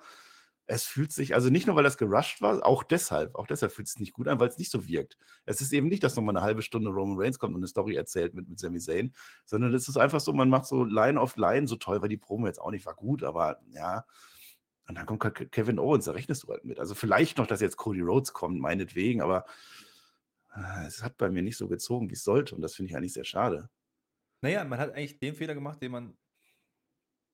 es fühlt sich, also nicht nur, weil das gerusht war, auch deshalb, auch deshalb fühlt es sich nicht gut an, weil es nicht so wirkt. Es ist eben nicht, dass nochmal eine halbe Stunde Roman Reigns kommt und eine Story erzählt mit, mit Sami Zayn, sondern es ist einfach so, man macht so Line auf Line, so toll, weil die Promo jetzt auch nicht war gut, aber ja, und dann kommt Ke- Kevin Owens, da rechnest du halt mit. Also vielleicht noch, dass jetzt Cody Rhodes kommt, meinetwegen, aber äh, es hat bei mir nicht so gezogen, wie es sollte. Und das finde ich eigentlich sehr schade. Naja, man hat eigentlich den Fehler gemacht, den man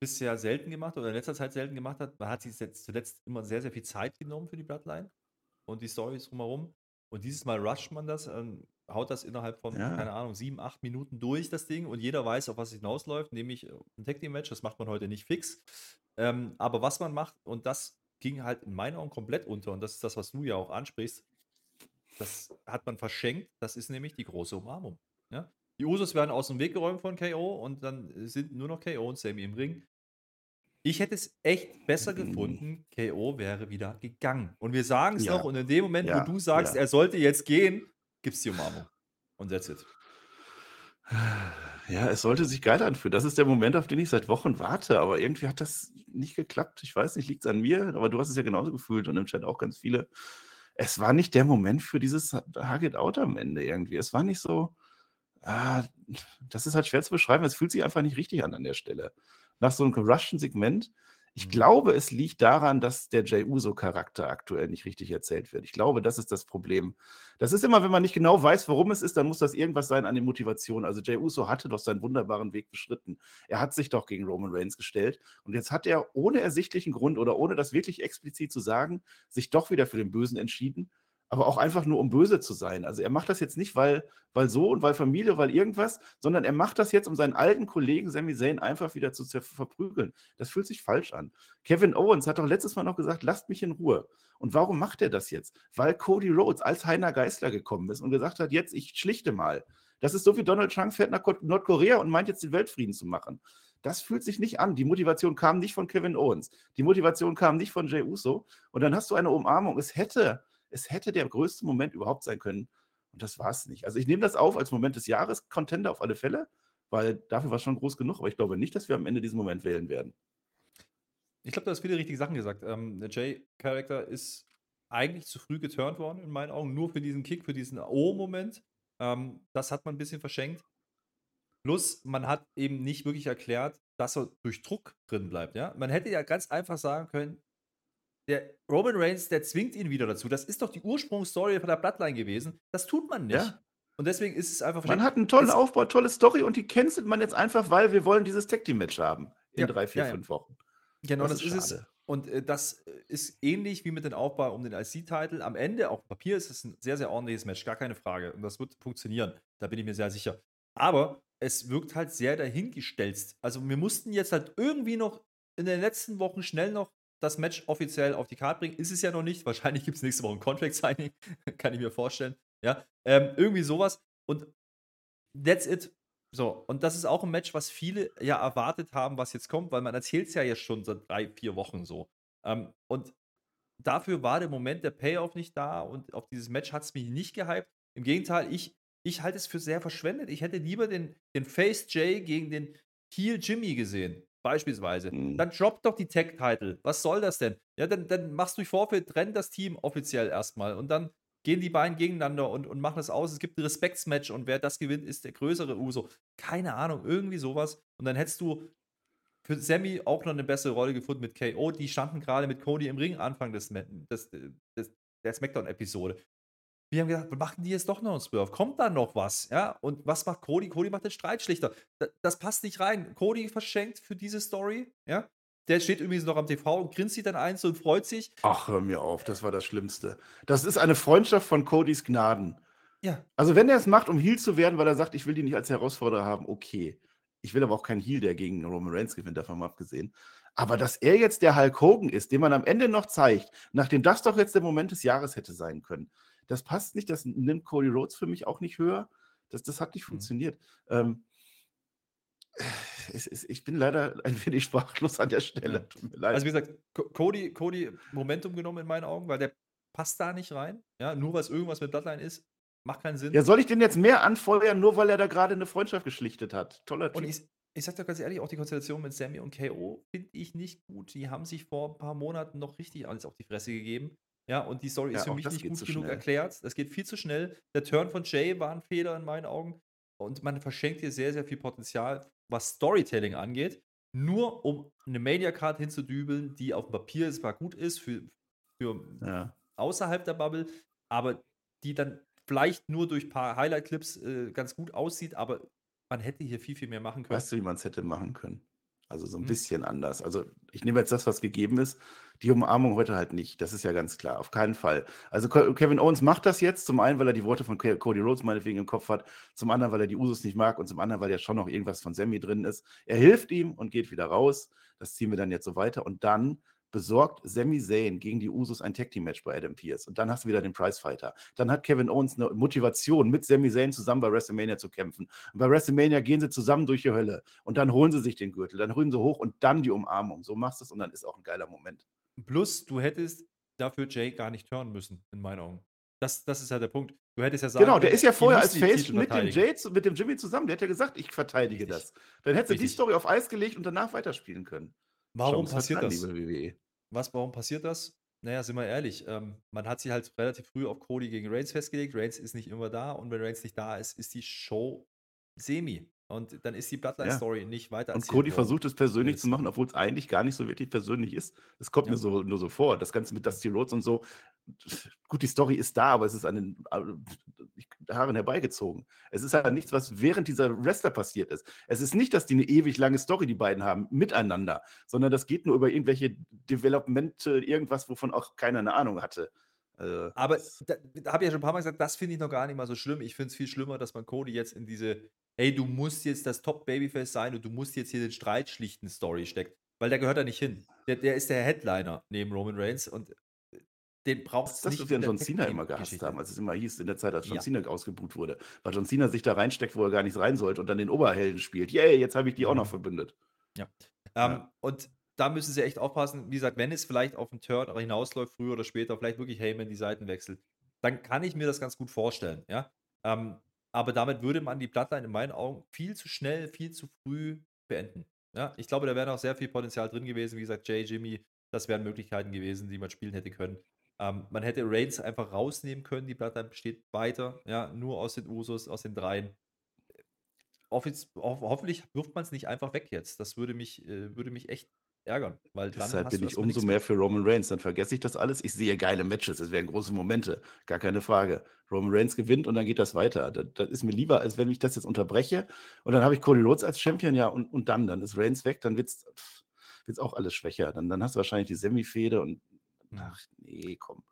bisher selten gemacht oder in letzter Zeit selten gemacht hat. Man hat sich jetzt zuletzt immer sehr, sehr viel Zeit genommen für die Bloodline und die Stories drumherum. Und dieses Mal rusht man das, ähm, haut das innerhalb von, Ja. keine Ahnung, sieben, acht Minuten durch, das Ding. Und jeder weiß, auf was es hinausläuft, nämlich äh, ein Tag Team Match. Das macht man heute nicht fix. Ähm, aber was man macht, und das ging halt in meinen Augen komplett unter, und das ist das, was du ja auch ansprichst, das hat man verschenkt. Das ist nämlich die große Umarmung. Ja? Die Usos werden aus dem Weg geräumt von KO und dann sind nur noch KO und Sammy im Ring. Ich hätte es echt besser Mhm. gefunden, KO wäre wieder gegangen. Und wir sagen es Ja. noch, und in dem Moment, Ja, wo du sagst, ja. er sollte jetzt gehen, gibt es die Umarmung. Und that's it. Ja, es sollte sich geil anfühlen. Das ist der Moment, auf den ich seit Wochen warte, aber irgendwie hat das nicht geklappt. Ich weiß nicht, liegt es an mir, aber du hast es ja genauso gefühlt und im Chat auch ganz viele. Es war nicht der Moment für dieses Hug Out am Ende irgendwie. Es war nicht so, ah, das ist halt schwer zu beschreiben. Es fühlt sich einfach nicht richtig an an der Stelle. Nach so einem gerushten Segment. Ich Mhm. glaube, es liegt daran, dass der Jey Uso-Charakter aktuell nicht richtig erzählt wird. Ich glaube, das ist das Problem. Das ist immer, wenn man nicht genau weiß, warum es ist, dann muss das irgendwas sein an der Motivation. Also Jey Uso hatte doch seinen wunderbaren Weg beschritten. Er hat sich doch gegen Roman Reigns gestellt und jetzt hat er ohne ersichtlichen Grund oder ohne das wirklich explizit zu sagen, sich doch wieder für den Bösen entschieden, aber auch einfach nur um böse zu sein. Also er macht das jetzt nicht, weil, weil so und weil Familie, weil irgendwas, sondern er macht das jetzt, um seinen alten Kollegen Sami Zayn einfach wieder zu verprügeln. Das fühlt sich falsch an. Kevin Owens hat doch letztes Mal noch gesagt, lasst mich in Ruhe. Und warum macht er das jetzt? Weil Cody Rhodes als Heiner Geißler gekommen ist und gesagt hat, jetzt ich schlichte mal. Das ist so wie Donald Trump fährt nach Ko- Nordkorea und meint jetzt den Weltfrieden zu machen. Das fühlt sich nicht an. Die Motivation kam nicht von Kevin Owens. Die Motivation kam nicht von Jey Uso. Und dann hast du eine Umarmung. Es hätte, es hätte der größte Moment überhaupt sein können. Und das war es nicht. Also ich nehme das auf als Moment des Jahres, Contender auf alle Fälle, weil dafür war es schon groß genug. Aber ich glaube nicht, dass wir am Ende diesen Moment wählen werden. Ich glaube, du hast viele richtige Sachen gesagt. Ähm, der Jay-Charakter ist eigentlich zu früh geturnt worden, in meinen Augen, nur für diesen Kick, für diesen O-Moment. Ähm, das hat man ein bisschen verschenkt. Plus, man hat eben nicht wirklich erklärt, dass er durch Druck drin bleibt, ja. Man hätte ja ganz einfach sagen können, der Roman Reigns, der zwingt ihn wieder dazu. Das ist doch die Ursprungsstory von der Bloodline gewesen. Das tut man nicht. Ja. Und deswegen ist es einfach Man hat einen tollen Aufbau, tolle Story und die cancelt man jetzt einfach, weil wir wollen dieses Tag Team Match haben. In Ja, drei, vier, ja, fünf Wochen. Genau, Das das, ist ist, es. schade. Und äh, das äh, ist ähnlich wie mit dem Aufbau um den IC-Titel. Am Ende, auf Papier, ist es ein sehr, sehr ordentliches Match, gar keine Frage. Und das wird funktionieren. Da bin ich mir sehr sicher. Aber es wirkt halt sehr dahingestellt. Also, wir mussten jetzt halt irgendwie noch in den letzten Wochen schnell noch das Match offiziell auf die Karte bringen. Ist es ja noch nicht. Wahrscheinlich gibt es nächste Woche ein Contract-Signing. Kann ich mir vorstellen. Ja, ähm, irgendwie sowas. Und that's it. So, und das ist auch ein Match, was viele ja erwartet haben, was jetzt kommt, weil man erzählt es ja jetzt schon seit drei, vier Wochen so. Ähm, und dafür war der Moment der Payoff nicht da und auf dieses Match hat es mich nicht gehypt. Im Gegenteil, ich, ich halte es für sehr verschwendet. Ich hätte lieber den, den Face Jay gegen den Heel Jimmy gesehen, beispielsweise. Mhm. Dann drop doch die Tag-Title. Was soll das denn? Ja, dann, dann machst du durch Vorfeld, trenn das Team offiziell erstmal und dann gehen die beiden gegeneinander und, und machen das aus. Es gibt ein Respektsmatch und wer das gewinnt, ist der größere Uso. Keine Ahnung, irgendwie sowas. Und dann hättest du für Sammy auch noch eine bessere Rolle gefunden mit KO. Die standen gerade mit Cody im Ring Anfang des, des, des, der Smackdown-Episode. Wir haben gedacht, machen die jetzt doch noch einen Swerve? Kommt da noch was? Ja, und was macht Cody? Cody macht den Streitschlichter. Da- Das passt nicht rein. Cody verschenkt für diese Story, ja. Der steht übrigens noch am TV und grinst sich dann eins und freut sich. Ach, hör mir auf, das war das Schlimmste. Das ist eine Freundschaft von Codys Gnaden. Ja, Also, wenn er es macht, um Heal zu werden, weil er sagt, ich will die nicht als Herausforderer haben, okay. Ich will aber auch keinen Heal, der gegen Roman Reigns gewinnt, davon mal abgesehen. Aber dass er jetzt der Hulk Hogan ist, den man am Ende noch zeigt, nachdem das doch jetzt der Moment des Jahres hätte sein können, das passt nicht, das nimmt Cody Rhodes für mich auch nicht höher. Das, das hat nicht Mhm. funktioniert. Ähm, es, es, ich bin leider ein wenig sprachlos an der Stelle. Ja. Tut mir leid. Also wie gesagt, Co- Cody, Cody Momentum genommen in meinen Augen, weil der passt da nicht rein. Ja, nur weil es irgendwas mit Bloodline ist, macht keinen Sinn. ja, soll ich den jetzt mehr anfeuern, nur weil er da gerade eine Freundschaft geschlichtet hat? Toller Typ. und ich, ich sag dir ganz ehrlich, auch die Konstellation mit Sammy und KO finde ich nicht gut. Die haben sich vor ein paar Monaten noch richtig alles auf die Fresse gegeben. Ja, und die Story Ja, ist für mich nicht gut genug schnell. erklärt. Das geht viel zu schnell. Der Turn von Jay war ein Fehler in meinen Augen. Und man verschenkt hier sehr, sehr viel Potenzial, was Storytelling angeht, nur um eine Media-Card hinzudübeln, die auf dem Papier zwar gut ist für, für ja. außerhalb der Bubble, aber die dann vielleicht nur durch ein paar Highlight-Clips äh, ganz gut aussieht, aber man hätte hier viel, viel mehr machen können. Weißt du, wie man es hätte machen können? Also so ein Hm. bisschen anders. Also ich nehme jetzt das, was gegeben ist. Die Umarmung heute halt nicht. Das ist ja ganz klar. Auf keinen Fall. Also Kevin Owens macht das jetzt. Zum einen, weil er die Worte von Cody Rhodes meinetwegen im Kopf hat. Zum anderen, weil er die Usos nicht mag. Und zum anderen, weil ja schon noch irgendwas von Sammy drin ist. Er hilft ihm und geht wieder raus. Das ziehen wir dann jetzt so weiter. Und dann besorgt Sami Zayn gegen die Usos ein Tag Team Match bei Adam Pearce. Und dann hast du wieder den Prizefighter. Dann hat Kevin Owens eine Motivation, mit Sami Zayn zusammen bei WrestleMania zu kämpfen. Und bei WrestleMania gehen sie zusammen durch die Hölle. Und dann holen sie sich den Gürtel. Dann holen sie hoch und dann die Umarmung. So machst du es und dann ist auch ein geiler Moment. Plus, du hättest dafür Jay gar nicht turnen müssen, in meinen Augen. Das, das ist ja der Punkt. Du hättest ja sagen Genau, der ist ja vorher als Face mit dem. Jay, mit dem Jimmy zusammen. Der hat ja gesagt, ich verteidige Richtig. das. Dann hättest du die. Story auf Eis gelegt und danach weiterspielen können. Warum Chance passiert hat das? WWE. Was, warum passiert das? Naja, sind wir ehrlich, ähm, man hat sich halt relativ früh auf Cody gegen Reigns festgelegt. Reigns ist nicht immer da und wenn Reigns nicht da ist, ist die Show semi. Und dann ist die Bloodline-Story nicht weiter Und Cody versucht es persönlich Jetzt. zu machen, obwohl es eigentlich gar nicht so wirklich persönlich ist. Das kommt Ja. mir so, nur so vor. Das Ganze mit Dusty Rhodes und so. Gut, die Story ist da, aber es ist an den äh, Haaren herbeigezogen. Es ist halt nichts, was während dieser Wrestler passiert ist. Es ist nicht, dass die eine ewig lange Story, die beiden haben, miteinander, sondern das geht nur über irgendwelche Developmente, irgendwas, wovon auch keiner eine Ahnung hatte. Äh, Aber da, da habe ich ja schon ein paar Mal gesagt, das finde ich noch gar nicht mal so schlimm. Ich finde es viel schlimmer, dass man Cody jetzt in diese, hey, du musst jetzt das Top-Babyface sein und du musst jetzt hier den Streit schlichten Story steckt. Weil der gehört da nicht hin. Der, der ist der Headliner neben Roman Reigns und äh, den braucht Das es ist das, nicht. was wir an John Cena immer gehasst haben, als es immer hieß, in der Zeit, als John Ja. Cena ausgebuht wurde. Weil John Cena sich da reinsteckt, wo er gar nicht rein sollte und dann den Oberhelden spielt. Yay, jetzt habe ich die auch noch Mhm. verbündet. Ähm, Ja. Und da müssen sie echt aufpassen. Wie gesagt, wenn es vielleicht auf den Turn hinausläuft, früher oder später, vielleicht wirklich Heyman die Seiten wechselt, dann kann ich mir das ganz gut vorstellen. Ja? Ähm, aber damit würde man die Bloodline in meinen Augen viel zu schnell, viel zu früh beenden. Ja? Ich glaube, da wäre noch sehr viel Potenzial drin gewesen. Wie gesagt, Jay, Jimmy, das wären Möglichkeiten gewesen, die man spielen hätte können. Ähm, man hätte Reigns einfach rausnehmen können. Die Bloodline besteht weiter. Ja? Nur aus den Usos, aus den dreien. offiz ho hoffentlich wirft man es nicht einfach weg jetzt. Das würde mich äh, würde mich echt ärgern, weil dann Deshalb bin ich umso mehr für Roman Reigns. Dann vergesse ich das alles. Ich sehe geile Matches. Es wären große Momente. Gar keine Frage. Roman Reigns gewinnt und dann geht das weiter. Das, das ist mir lieber, als wenn ich das jetzt unterbreche. Und dann habe ich Cody Rhodes als Champion, ja, und, und dann, dann ist Reigns weg, dann wird es auch alles schwächer. Dann, dann hast du wahrscheinlich die Semifehde und Mhm. ach nee, komm.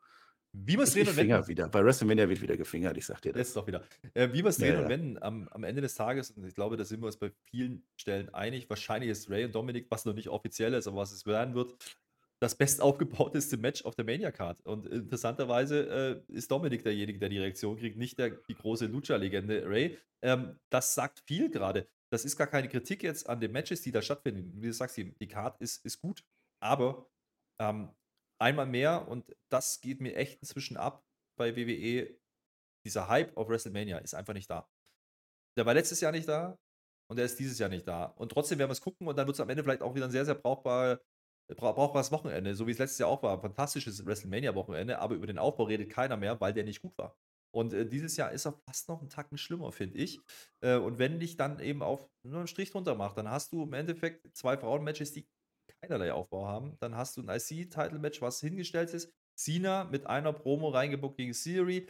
Wie wir's Ich, drehen und wenden wieder. Bei WrestleMania wird wieder gefingert, ich sag dir Jetzt das. doch wieder. Äh, wie wir es Ja, drehen und ja. wenden, am am Ende des Tages, und ich glaube, da sind wir uns bei vielen Stellen einig, wahrscheinlich ist Ray und Dominik, was noch nicht offiziell ist, aber was es werden wird, das bestaufgebauteste Match auf der Mania-Card. Und interessanterweise äh, ist Dominik derjenige, der die Reaktion kriegt, nicht der, die große Lucha-Legende Ray. Ähm, das sagt viel gerade. Das ist gar keine Kritik jetzt an den Matches, die da stattfinden. Wie du sagst, die, die Card ist, ist gut, aber ähm, einmal mehr, und das geht mir echt inzwischen ab bei WWE, dieser Hype auf WrestleMania ist einfach nicht da. Der war letztes Jahr nicht da und der ist dieses Jahr nicht da. Und trotzdem werden wir es gucken und dann wird es am Ende vielleicht auch wieder ein sehr, sehr brauchbar, bra- brauchbares Wochenende, so wie es letztes Jahr auch war. Ein fantastisches WrestleMania-Wochenende, aber über den Aufbau redet keiner mehr, weil der nicht gut war. Und äh, dieses Jahr ist er fast noch einen Tacken schlimmer, finde ich. Äh, und wenn dich dann eben auf nur einen Strich drunter macht, dann hast du im Endeffekt zwei Frauenmatches, die keinerlei Aufbau haben. Dann hast du ein IC-Title-Match, was hingestellt ist. Cena mit einer Promo reingebuckt gegen Theory.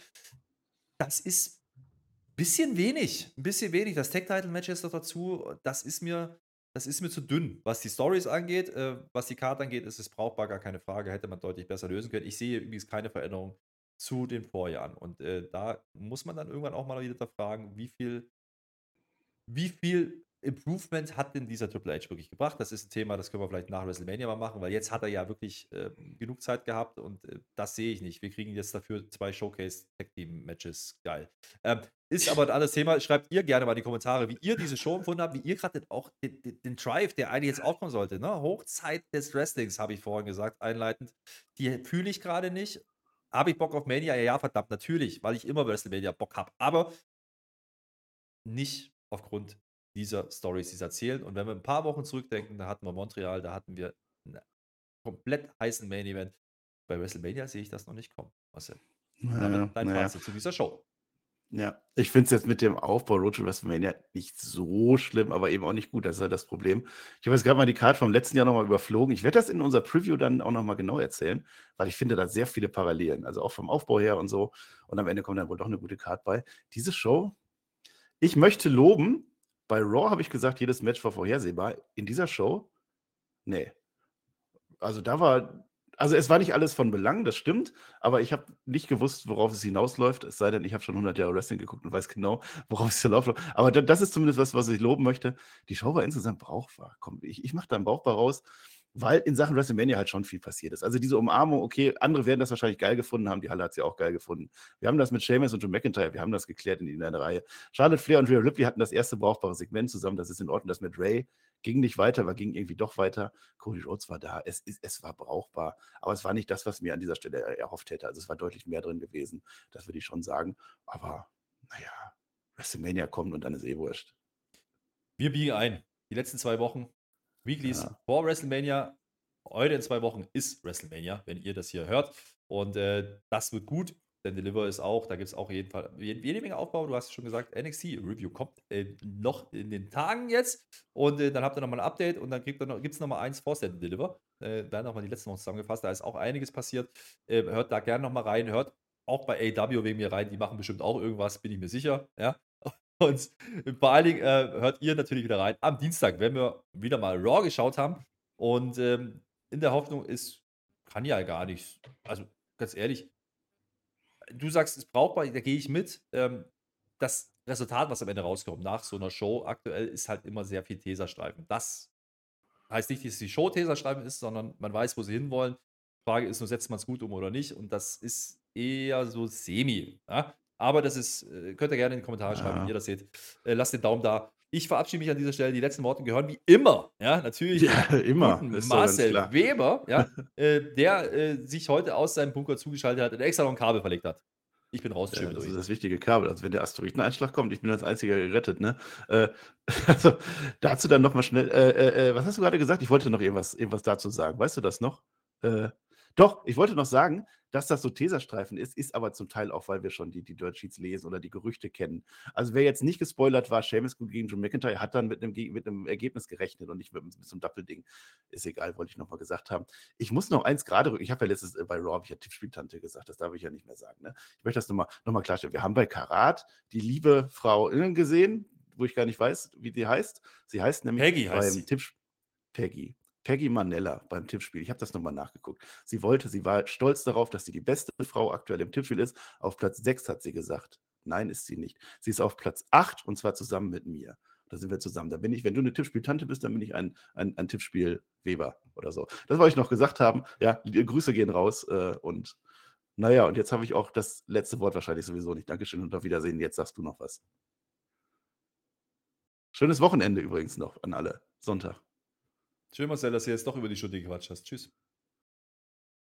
Das ist ein bisschen wenig. Ein bisschen wenig. Das Tag-Title-Match ist noch dazu. Das ist mir, das ist mir zu dünn. Was die Stories angeht, äh, was die Karte angeht, ist es brauchbar, gar keine Frage. Hätte man deutlich besser lösen können. Ich sehe übrigens keine Veränderung zu den Vorjahren. Und äh, da muss man dann irgendwann auch mal wieder fragen, wie viel, wie viel Improvement hat denn dieser Triple H wirklich gebracht? Das ist ein Thema, das können wir vielleicht nach WrestleMania mal machen, weil jetzt hat er ja wirklich äh, genug Zeit gehabt und äh, das sehe ich nicht. Wir kriegen jetzt dafür zwei Showcase-Tag-Team-Matches. Geil. Ähm, ist aber ein anderes Thema. Schreibt ihr gerne mal in die Kommentare, wie ihr diese Show empfunden habt, wie ihr gerade auch den, den, den Drive, der eigentlich jetzt aufkommen sollte. Ne? Hochzeit des Wrestlings, habe ich vorhin gesagt, einleitend. Die fühle ich gerade nicht. Habe ich Bock auf Mania? Ja, ja, verdammt, natürlich, weil ich immer WrestleMania Bock habe. Aber nicht aufgrund dieser Stories, die sie erzählen. Und wenn wir ein paar Wochen zurückdenken, da hatten wir Montreal, da hatten wir einen komplett heißen Main Event. Bei WrestleMania sehe ich das noch nicht kommen. Marcel, Naja, damit dein naja. Fazit zu dieser Show. Ja, ich finde es jetzt mit dem Aufbau Road to WrestleMania nicht so schlimm, aber eben auch nicht gut. Das ist halt das Problem. Ich habe jetzt gerade mal die Karte vom letzten Jahr nochmal überflogen. Ich werde das in unserer Preview dann auch nochmal genau erzählen, weil ich finde da sehr viele Parallelen. Also auch vom Aufbau her und so. Und am Ende kommt dann wohl doch eine gute Karte bei. Diese Show, ich möchte loben, bei Raw habe ich gesagt, jedes Match war vorhersehbar. In dieser Show, nee. Also da war, also es war nicht alles von Belang, das stimmt, aber ich habe nicht gewusst, worauf es hinausläuft, es sei denn, ich habe schon 100 Jahre Wrestling geguckt und weiß genau, worauf es hinausläuft. Aber da, das ist zumindest was, was ich loben möchte. Die Show war insgesamt brauchbar. Komm, ich, ich mache da einen brauchbar raus, weil in Sachen WrestleMania halt schon viel passiert ist. Also diese Umarmung, okay, andere werden das wahrscheinlich geil gefunden haben, die Halle hat sie auch geil gefunden. Wir haben das mit Sheamus und Drew McIntyre, wir haben das geklärt in, in einer Reihe. Charlotte Flair und Rhea Ripley hatten das erste brauchbare Segment zusammen, das ist in Ordnung. Das mit Ray ging nicht weiter, aber ging irgendwie doch weiter. Cody Rhodes war da, es, ist- es war brauchbar, aber es war nicht das, was mir an dieser Stelle erhofft hätte. Also es war deutlich mehr drin gewesen, das würde ich schon sagen. Aber naja, WrestleMania kommt und dann ist eh wurscht. Wir biegen ein. Die letzten zwei Wochen, Weeklies Ja. vor WrestleMania. Heute in zwei Wochen ist WrestleMania, wenn ihr das hier hört. Und äh, das wird gut, denn Deliver ist auch, da gibt es auch jeden Fall jede, jede Menge Aufbau. Du hast es schon gesagt, NXT Review kommt äh, noch in den Tagen jetzt. Und äh, dann habt ihr nochmal ein Update und dann gibt es noch, gibt's noch mal eins vor Stand Deliver. Äh, dann nochmal die letzten Wochen zusammengefasst. Da ist auch einiges passiert. Äh, hört da gerne nochmal rein. Hört auch bei AW wegen mir rein. Die machen bestimmt auch irgendwas, bin ich mir sicher. Ja. Und vor allen Dingen äh, hört ihr natürlich wieder rein am Dienstag, wenn wir wieder mal Raw geschaut haben. Und ähm, in der Hoffnung ist, kann ja gar nicht. Also ganz ehrlich, du sagst, es ist brauchbar, da gehe ich mit. Ähm, das Resultat, was am Ende rauskommt nach so einer Show aktuell, ist halt immer sehr viel Teserstreifen. Das heißt nicht, dass die Show Teserstreifen ist, sondern man weiß, wo sie hinwollen. Frage ist nur, setzt man es gut um oder nicht? Und das ist eher so semi. Ja? Aber das ist, äh, könnt ihr gerne in die Kommentare schreiben, Ja. wie ihr das seht. Äh, lasst den Daumen da. Ich verabschiede mich an dieser Stelle. Die letzten Worte gehören wie immer, ja, natürlich Ja, immer. ist Marcel. Weber, ja, äh, der äh, sich heute aus seinem Bunker zugeschaltet hat und extra noch ein Kabel verlegt hat. Ich bin raus, Ja, das ist euch. das wichtige Kabel. Also wenn der Asteroideneinschlag kommt, ich bin als einziger gerettet, ne? Äh, also dazu dann nochmal schnell, was hast du gerade gesagt? Ich wollte noch irgendwas, irgendwas dazu sagen. Weißt du das noch? Doch, ich wollte noch sagen, dass das so Tesastreifen ist, ist aber zum Teil auch, weil wir schon die, die Dirt Sheets lesen oder die Gerüchte kennen. Also wer jetzt nicht gespoilert war, Seamus gegen John McIntyre, hat dann mit einem, mit einem Ergebnis gerechnet und nicht mit, mit so einem Doppelding. Ist egal, wollte ich nochmal gesagt haben. Ich muss noch eins gerade, ich habe ja letztes äh, bei Raw, ich ja Tippspieltante gesagt, das darf ich ja nicht mehr sagen. Ne? Ich möchte das nochmal noch mal klarstellen. Wir haben bei Karat die liebe Frau Innen gesehen, wo ich gar nicht weiß, wie die heißt. Sie heißt nämlich Peggy heißt beim sie. Tipp Peggy. Peggy Manella beim Tippspiel. Ich habe das nochmal nachgeguckt. Sie wollte, sie war stolz darauf, dass sie die beste Frau aktuell im Tippspiel ist. Auf Platz 6 hat sie gesagt. Nein, ist sie nicht. Sie ist auf Platz 8 und zwar zusammen mit mir. Da sind wir zusammen. Da bin ich, wenn du eine Tippspieltante bist, dann bin ich ein, ein, ein Tippspiel-Weber oder so. Das wollte ich noch gesagt haben. Ja, Grüße gehen raus äh, und naja, und jetzt habe ich auch das letzte Wort wahrscheinlich sowieso nicht. Dankeschön und auf Wiedersehen. Jetzt sagst du noch was. Schönes Wochenende übrigens noch an alle. Sonntag. Schön, Marcel, dass du jetzt doch über die Stunde gequatscht hast. Tschüss.